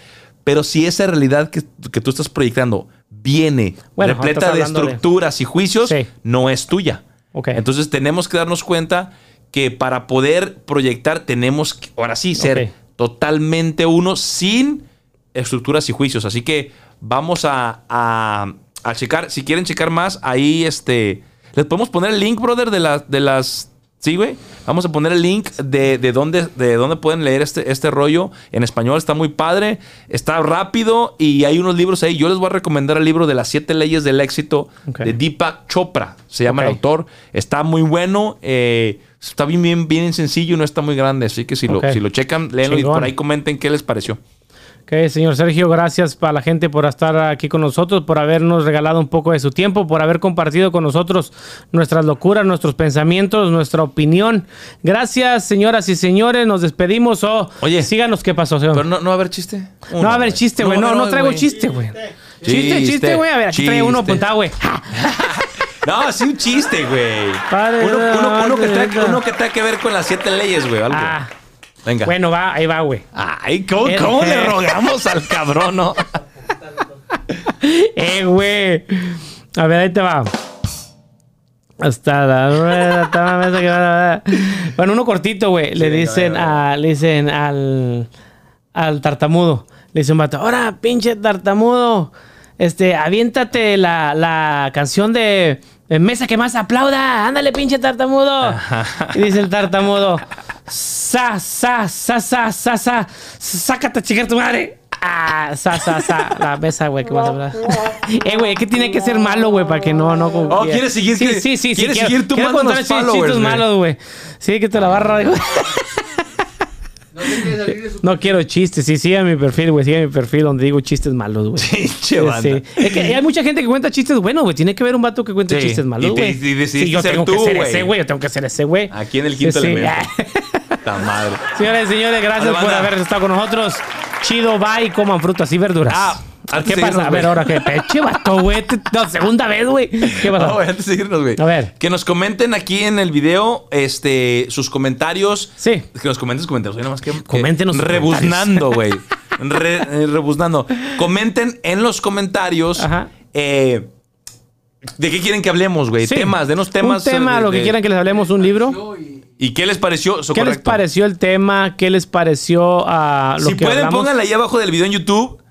Pero si esa realidad que, que tú estás proyectando viene Bueno, repleta de estructuras y juicios, Sí. no es tuya. Ok. Entonces tenemos que darnos cuenta que para poder proyectar tenemos que, ahora sí, ser totalmente uno sin estructuras y juicios. Así que vamos a, a- a checar. Si quieren checar más, ahí este. Les podemos poner el link, brother, de, las de las Sí, güey. Vamos a poner el link de, de dónde, de dónde pueden leer este, este rollo en español. Está muy padre, está rápido y hay unos libros ahí. Yo les voy a recomendar el libro de las siete leyes del éxito de Deepak Chopra. Se llama el autor. Está muy bueno. eh, está bien, bien, bien sencillo y no está muy grande. Así que si, lo, si lo checan, léanlo y por ahí comenten qué les pareció. Señor Sergio, gracias para la gente por estar aquí con nosotros, por habernos regalado un poco de su tiempo, por haber compartido con nosotros nuestras locuras, nuestros pensamientos, nuestra opinión. Gracias, señoras y señores. Nos despedimos. Oh, Oye. síganos qué pasó, señor. Pero no, no va a haber chiste. no va a haber chiste, güey. No, no, traigo chiste, güey. Chiste, chiste, güey. A ver, aquí traigo uno apuntado, güey. No, sí, un chiste, güey. Padre, Uno, uno- uno que tenga que ver con las siete leyes, güey. algo. Ah, Venga. bueno, va, ahí va, güey. Ay, ¿cómo, Eh, cómo le eh. rogamos al cabrón, no? Eh, güey. A ver, ahí te va. Hasta la mesa que Bueno, uno cortito, güey. Le dicen a, le dicen al, al tartamudo. Le dice un vato, ahora, pinche tartamudo. Este, aviéntate la, la canción de, de Mesa que más aplauda. Ándale, pinche tartamudo. Y dice el tartamudo, sa, sa, sa, sa, sa, sa, sácate a chingar tu madre. Ah, sa, sa, sa, la mesa, güey, que más aplauda. Eh, güey, ¿qué tiene que ser malo, güey, para que no, no... Oh, ¿quieres seguir Sí, que- sí, sí. sí quieres quiero- seguir tú quiero mandando contar chistes güey? malos, güey. Sí, que te la barra, güey. No te quieres salir de su No quiero chistes. Sí, sigue mi perfil, güey. Sigue mi perfil donde digo chistes malos, güey. Sí, banda. sí. Es que hay mucha gente que cuenta chistes buenos, güey. Tiene que haber un vato que cuente Sí. chistes malos, Y te- güey. y decidiste Sí, yo ser tengo tú, que ser güey. ese, güey. Yo tengo que ser ese, güey. Aquí en el quinto Sí, sí. elemento. Ta madre. Señores, señores, gracias por haber estado con nosotros. Chido, bye. Coman frutas y verduras. Ah, antes ¿Qué pasa? A ver, ahora qué. Peche, vato, güey. No, segunda vez, güey. ¿Qué No, pasa? güey, antes de irnos, güey. A ver. Que nos comenten aquí en el video este, sus comentarios. Sí. Que nos comenten sus comentarios. Oye, nomás que, que- Coméntenos sus Rebuznando, güey. Re- eh, rebuznando. Comenten en los comentarios. Ajá. eh, ¿De qué quieren que hablemos, güey? Sí. Temas, denos temas. Un tema, eh, de- lo que de- quieran que les hablemos, un libro. Y ¿Y qué les pareció? ¿Qué les pareció el tema? ¿Qué les pareció a lo si que pueden, hablamos? pónganle ahí abajo del video en YouTube.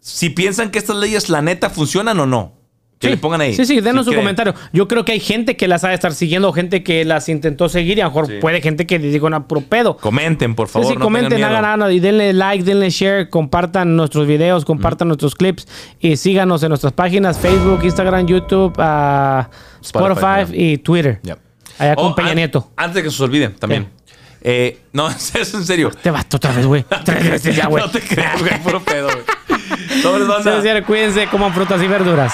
Si piensan que estas leyes, la neta, funcionan o no. Que Sí. le pongan ahí. Sí, sí, denos Si su creen. comentario. Yo creo que hay gente que las ha de estar siguiendo, gente que las intentó seguir y a lo mejor Sí. puede gente que le diga una puro pedo. Comenten, por favor. sí, sí, no comenten, hagan nada y denle like, denle share, compartan nuestros videos, compartan nuestros clips y síganos en nuestras páginas Facebook, Instagram, YouTube, ah, Spotify, Spotify, y Twitter. Ya. Allá con Oh, Peña an- Nieto. Antes de que se os olvide, también. Eh, no, es en serio. Te vas otra vez, güey. Tres veces ya, güey. no te creas, güey, puro pedo, güey. Sobres, banda. Cuídense, coman frutas y verduras.